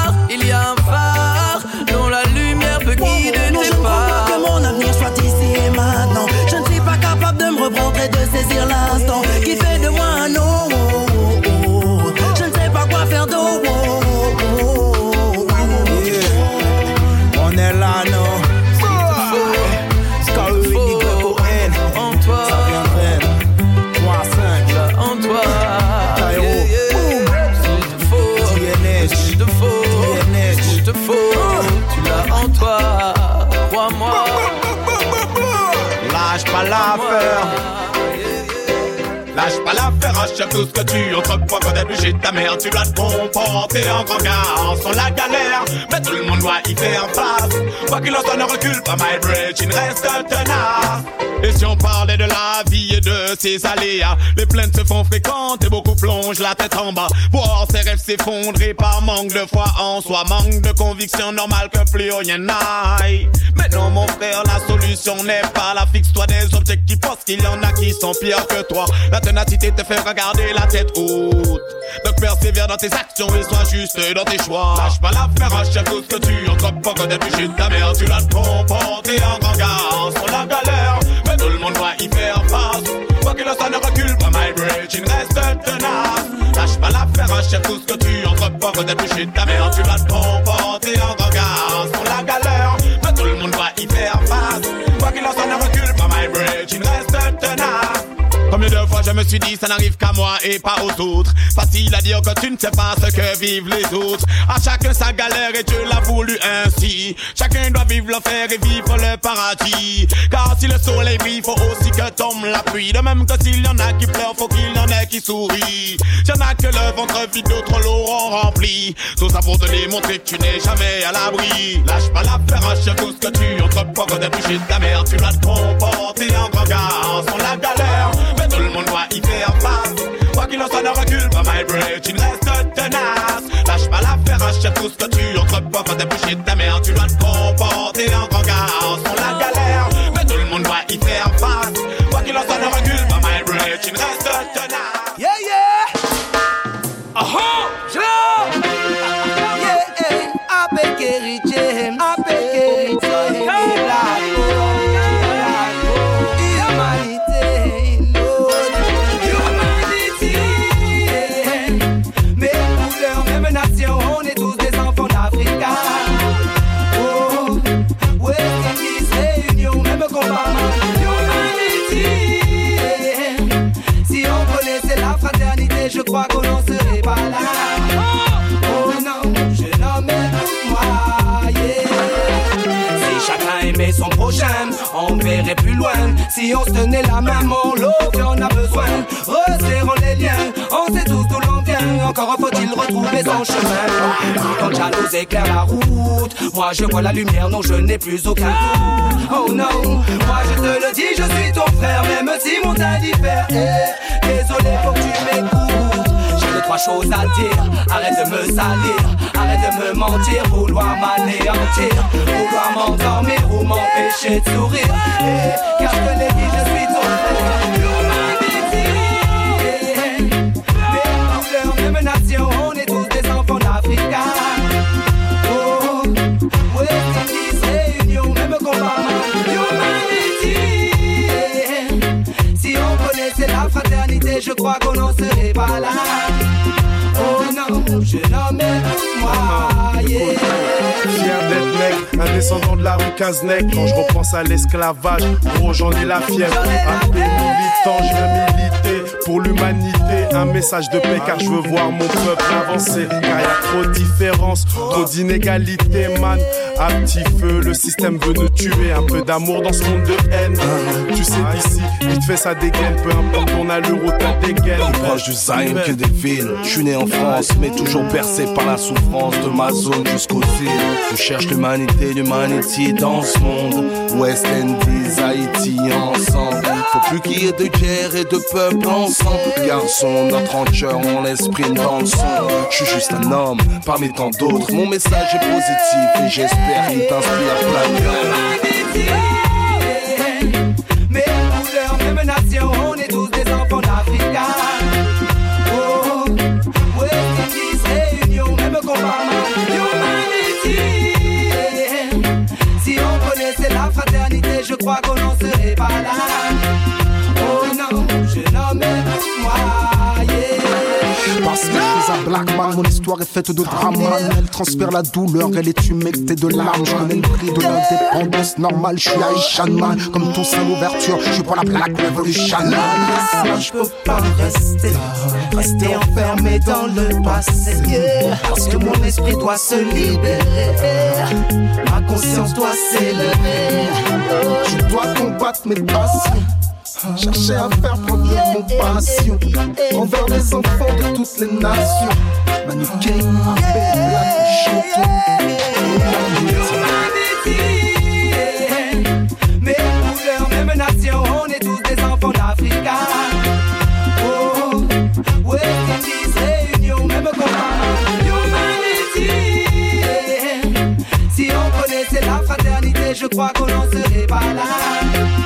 tout ce que tu entreprends quand t'es obligé de ta mère, tu dois te comporter en grand garçon la galère, mais tout le monde doit y faire face. Quoi qu'il en soit, ne recule pas, my bridge, il reste tenace. Et si on parlait de la vie et de ses aléas, les plaintes se font fréquentes et beaucoup plongent la tête en bas. Voir ses rêves s'effondrer par manque de foi en soi, manque de conviction, normal que plus rien n'aille. Mais non, mon frère, la solution n'est pas la fixe-toi des objectifs parce qu'il y en a qui sont pires que toi. La ténacité te fait regarder la tête haute. Donc persévère dans tes actions et sois juste dans tes choix. Lâche pas l'affaire, achète tout ce que tu entreprends quand t'es de ta mère. Tu dois te comporter en grand garçon, la galère. Mais tout le monde doit y faire face. Quoi qu'il en soit, ne recule pas, my bridge, il reste tenace. Lâche pas l'affaire, achète tout ce que tu entreprends quand t'es de ta mère. Tu dois te comporter en grand la Combien de fois je me suis dit ça n'arrive qu'à moi et pas aux autres. Facile à dire que tu ne sais pas ce que vivent les autres. À chacun sa galère et Dieu l'a voulu ainsi. Chacun doit vivre l'enfer et vivre le paradis. Car si le soleil brille faut aussi que tombe la pluie. De même que s'il y en a qui pleurent faut qu'il y en ait qui sourient. Y'en a que le ventre vide d'autres l'auront rempli Tout ça pour te démontrer que tu n'es jamais à l'abri. Lâche pas l'affaire achète tout ce que tu entreprends quand t'es de ta mère Tu dois te comporter en grand garçon la galère monde doit y faire face. Quoi qu'il en soit, ne recule pas, my bridge, il reste tenace. Lâche pas l'affaire, achète tout ce que tu entreprends bouché de ta mère. Tu dois te comporter en grand garçon, Si on se tenait la main, mon lot en a besoin. Resserrons les liens, on sait tous d'où l'on vient. Encore faut-il retrouver son chemin. Quand le jaloux éclaire la route, moi je vois la lumière, non je n'ai plus aucun doute. Oh non, moi je te le dis, je suis ton frère, même si mon teint diffère. Eh, désolé pour que tu trois choses à dire. Arrête de me salir, arrête de me mentir, vouloir m'anéantir, vouloir m'endormir ou m'empêcher de sourire. Eh, car je l'ai dit, je suis ton frère. L'humanité, couleur, même nation, on est tous des enfants d'Africa. Oh, je crois qu'on n'en serait pas là. Je nomme moi, yeah. Fier d'être mec, un descendant de la rue Cazenec. Quand je repense à l'esclavage, gros, j'en ai la fièvre. Un peu militant, je viens militer pour l'humanité. Un message de paix car je veux voir mon peuple avancer. Car y a trop de différences, trop d'inégalités, man. À petit feu, le système veut nous tuer. Un peu d'amour dans ce monde de haine. Tu sais, d'ici, vite fait ça dégaine. Peu importe ton allure ou ta dégaine. Plus proche du Zion que des villes. Je suis né en France, mais toujours bercé par la souffrance de ma zone jusqu'aux îles. Je cherche l'humanité, l'humanité dans ce monde. West Indies, Haïti ensemble. Faut plus qu'il y ait de guerre et de peuple ensemble. Garçon, notre rancœur, on l'esprit dans le son. Je suis juste un homme parmi tant d'autres. Mon message est positif et j'espère qu'il t'inspire plein mon histoire est faite de drama. Elle transpire la douleur, elle est humectée de larmes. Je connais le prix de l'indépendance normale. Je suis Haitian man, comme tous à l'ouverture. Je pour la black revolution. Je peux pas rester, rester enfermé dans le passé. Parce que mon esprit doit se libérer, ma conscience doit s'élever. Je dois combattre mes passions. Chercher à faire produire mon passion envers les enfants de toutes les nations. Manuquet, Même couleur, même nation, on est tous des enfants d'Africa. Oh, Indies, réunion, même combat. Humanity, si on connaissait la fraternité, je crois qu'on n'en serait pas là.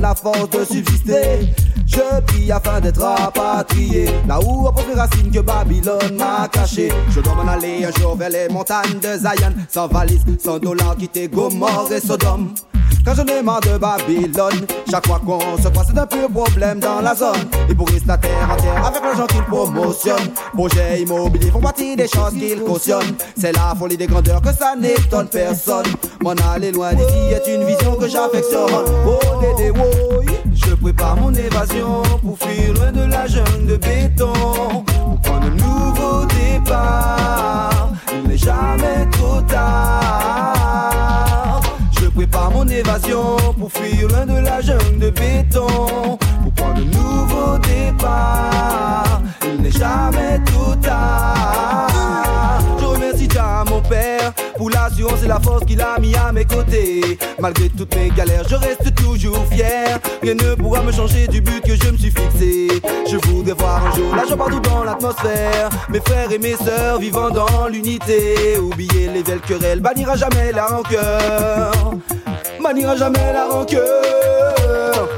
La force de subsister. Je prie afin d'être rapatrié. Là où repose les racines que Babylone m'a caché. Je dois m'en aller un jour vers les montagnes de Zion. Sans valise, sans dollar, quitter Gomorre et Sodome. Quand j'en ai marre de Babylone, chaque fois qu'on se croise, c'est un peu problème dans la zone. Ils pourrissent la terre entière avec l'argent qu'ils promotionnent. Projets immobiliers font partie des choses qu'ils cautionnent. C'est la folie des grandeurs que ça n'étonne personne. M'en aller loin d'ici est une vision que j'affectionne. Oh, oh, je prépare mon évasion pour fuir loin de la jungle de béton. Pour prendre un nouveau départ. Il n'est jamais trop tard. Je prépare mon évasion pour fuir loin de la jungle de béton. Pour prendre un nouveau départ. Et la force qu'il a mis à mes côtés. Malgré toutes mes galères, je reste toujours fier. Rien ne pourra me changer du but que je me suis fixé. Je voudrais voir un jour la joie partout dans l'atmosphère. Mes frères et mes sœurs vivant dans l'unité. Oublier les vieilles querelles, bannira jamais la rancœur. Bannira jamais la rancœur.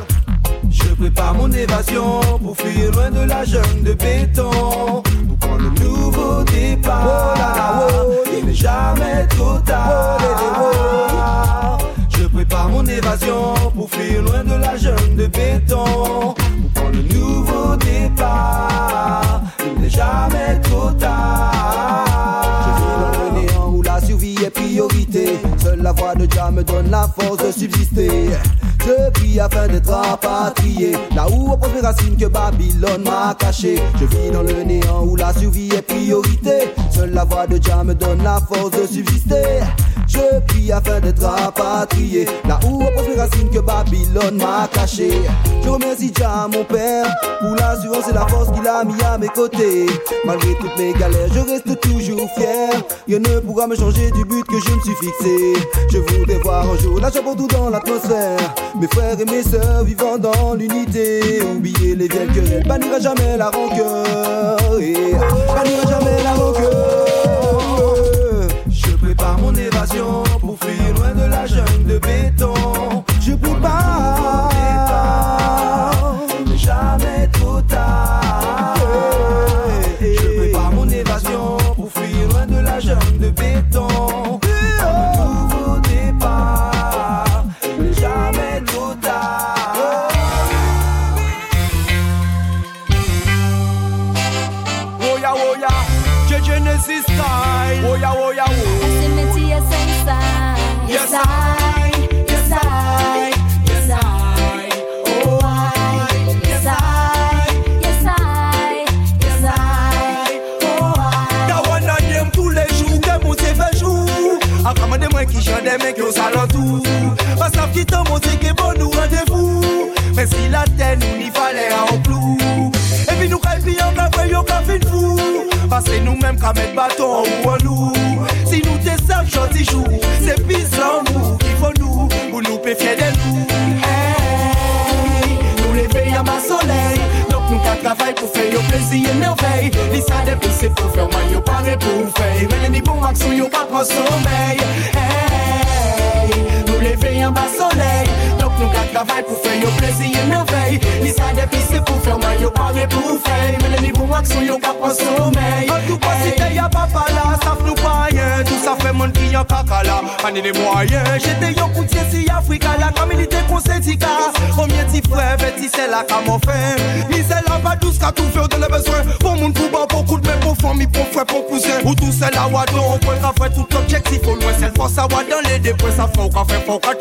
Je prépare mon évasion pour fuir loin de la jungle de béton. Pour prendre un nouveau départ. Il n'est jamais trop tard. Je prépare mon évasion pour fuir loin de la jungle de béton. Pour prendre un nouveau départ. Il n'est jamais trop tard. Je vis dans le néant où la survie est priorité. Seule la voix de Jah me donne la force de subsister. Je prie afin d'être rapatrié. Là où on mes racines que Babylone m'a caché. Je vis dans le néant où la survie est priorité. Seule la voix de Jah me donne la force de subsister. Je prie afin d'être rapatrié. Là où repose mes racines que Babylone m'a caché. Je remercie Jah, mon père, pour l'assurance et la force qu'il a mis à mes côtés. Malgré toutes mes galères, je reste toujours fier. Rien ne pourra me changer du but que je me suis fixé. Je voudrais voir un jour la pour tout dans l'atmosphère. Mes frères et mes sœurs vivant dans l'unité. Oublier les vieilles querelles, bannira jamais la rancœur. Jamais la rancœur. Mon évasion pour fuir loin de la jungle de béton. Je prépare, nou ni fale a ou plou E pi nou kal biyan ka vwe yo ka fin fou. Pase nou menm ka met baton ou an nou Si nou te sel choti jou Se pis lan mou ki fon nou Ou nou pe fye de nou Hey, nou leve yaman soley Dok nou ka travay pou fe yo plezi en mervey Li sa depise pou fe man yo pare pou fey Mene ni bon aksyon yo pa pran somey Hey nous lever à ma soleil. Donc nous qu'à travail pour faire yo plaisir et merveille. Les ça depuis c'est pour faire mal, yo pas pour faire. Mais les bons action yo pas prendre sommeil. En tout cas, si ça fait nous pas rien. Tout ça fait mon qui en caca là. Année des moyens. J'étais yo coutier si comme il était consética. Combien de frères, petit c'est là, comme on fait. Ni c'est là, pas douce, qu'à tout faire de les besoins. Pour mon coup, bon, pour coup de mes pour famille, pour frère, pour cousin. Ou tout c'est là, wadon, on peut faire tout objectif au loin. C'est le force à dans les dépots, ça fait au café,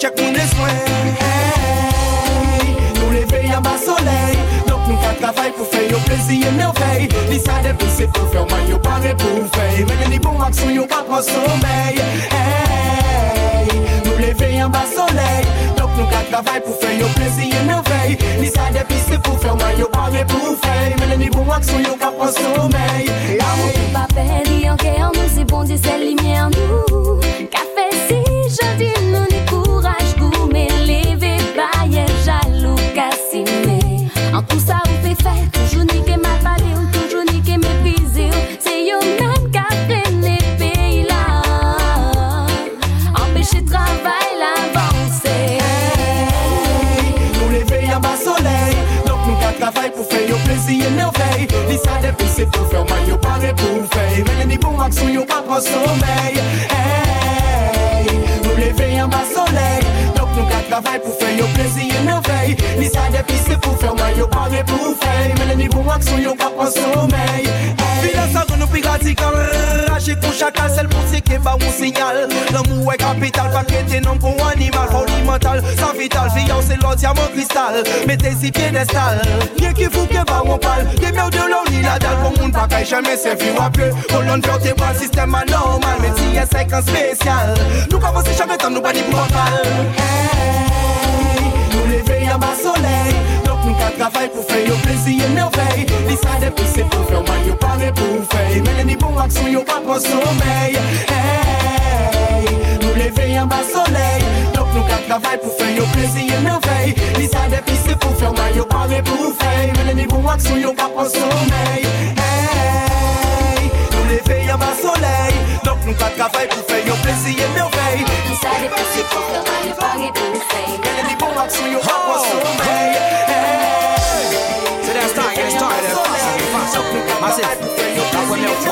chèk moun de swen Hey, nou leve yon ba soley. Donk nou ka travay pou fè yo plezi e yon mervey Li sa depise pou fè man yo pare pou fè. Men yon li bon aksyon yo pa pran somey Hey, nou leve yon ba soley. Donk nou ka travay pou fè yo plezi e yon mervey Li sa depise pou fè man yo pare pou fè. Men yon li bon aksyon yo ka pran somey La mou pou pa fè li anke an nou Se bon di se li mè an nou an somey hey, Nou leve yon ba soley Dok nou ka travay pou fey yo plezi yon an fey Li sa depise pou fey, man yo pare pou fey Menen nivou aksyon yo kap an somey Vila sa nou pi radikal Rache kon chakal Sel pou se ke ba ou sinyal L'amour est capital Pa kete nom pou animal. Folie mental, sa vital Fiyan se lo diamant cristal. Mete si piedestal Rien ki fou ke ba ou pal. Ke mew de l'eau ni la dalle Pour moun pa kay jamais se fi wapye Colonne vertébrale, système anormal. Mais si y'a 5 ans spécial Nou ka vose jamais tan nou bani pou mental nous lever à ma soleil. Donc travay pou fè, yo plezi yon nou fè Lisa de pou se pou fè, ou man yo pare pou fè Mènen ni bon aksyon, yo pa pran somèy Hey, nou leve yon ba soley Dok nou ka travay pou fè, yo plezi yon nou fè Lisa de pou se pou fè, ou man yo pare pou fè Mènen ni bon aksyon, yo pa pran somèy Hey, nou leve yon ba soley Dok nou ka travay pou fè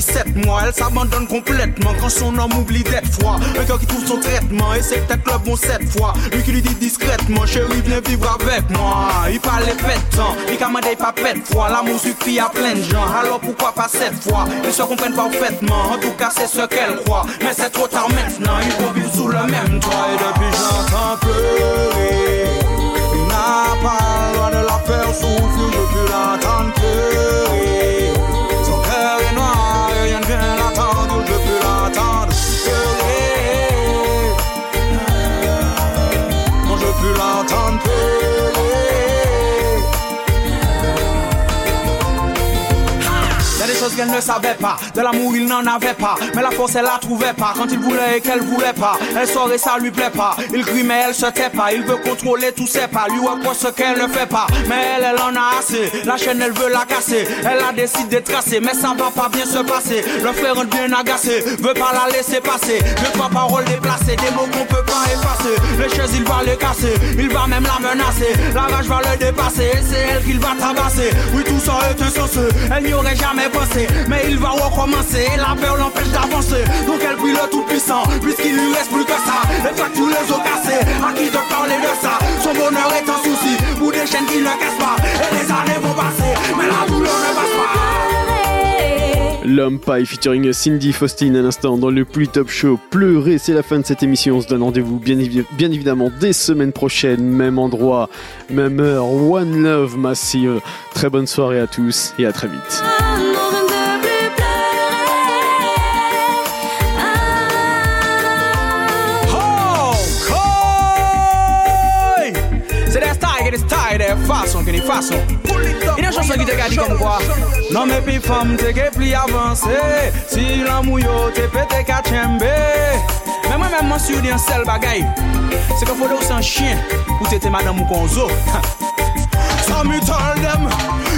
depuis 7 mois, elle s'abandonne complètement quand son homme oublie d'être froid. Un cœur qui trouve son traitement et c'est peut-être le bon cette fois. Lui qui lui dit discrètement, chérie, viens vivre avec moi. Il parle pétant, il commande pas pète froid. L'amour suffit à plein de gens, alors pourquoi pas cette fois? Ils se comprennent parfaitement, en tout cas c'est ce qu'elle croit. Mais c'est trop tard maintenant, il faut vivre sous le même toit. Et depuis j'entends pleurer, il n'a pas le droit de la faire souffrir, je pleurer. Choses qu'elle ne savait pas, de l'amour il n'en avait pas, mais la force elle la trouvait pas, quand il voulait et qu'elle voulait pas, elle saurait ça lui plaît pas, il crie mais elle se tait pas, il veut contrôler tous ses pas, lui quoi ce qu'elle ne fait pas, mais elle elle en a assez, la chaîne elle veut la casser, elle a décidé de tracer, mais ça va pas bien se passer, le frère bien agacé, veut pas la laisser passer, deux trois paroles déplacées, des mots qu'on peut pas effacer, les chaises il va les casser, il va même la menacer, la rage va le dépasser, et c'est elle qu'il va tabasser, oui tout ça est insensé, elle n'y aurait jamais pensé, mais il va recommencer, et la peur l'empêche d'avancer, donc elle prie le tout puissant, puisqu'il lui reste plus que ça, toi tous les os cassés, à qui de parler de ça, son bonheur est un souci, pour des chaînes qui ne cassent pas, et les années vont passer, mais la douleur ne passe pas. L'homme paille featuring Cindy Faustine à l'instant dans le plus top show. Pleurer, c'est la fin de cette émission. On se donne rendez-vous bien, bien évidemment dès semaine prochaine, même endroit, même heure. One Love Massive. Très bonne soirée à tous et à très vite. pi fason E nan chanson ki te gadi kom kwa Nan me pi fom te ge pli avanse Si lan mou yo te pete ka tchembe Men mwen men mwen sur di an sel bagay Se ke fode ou san chien Ou te te madan mou konzo So mi tol dem.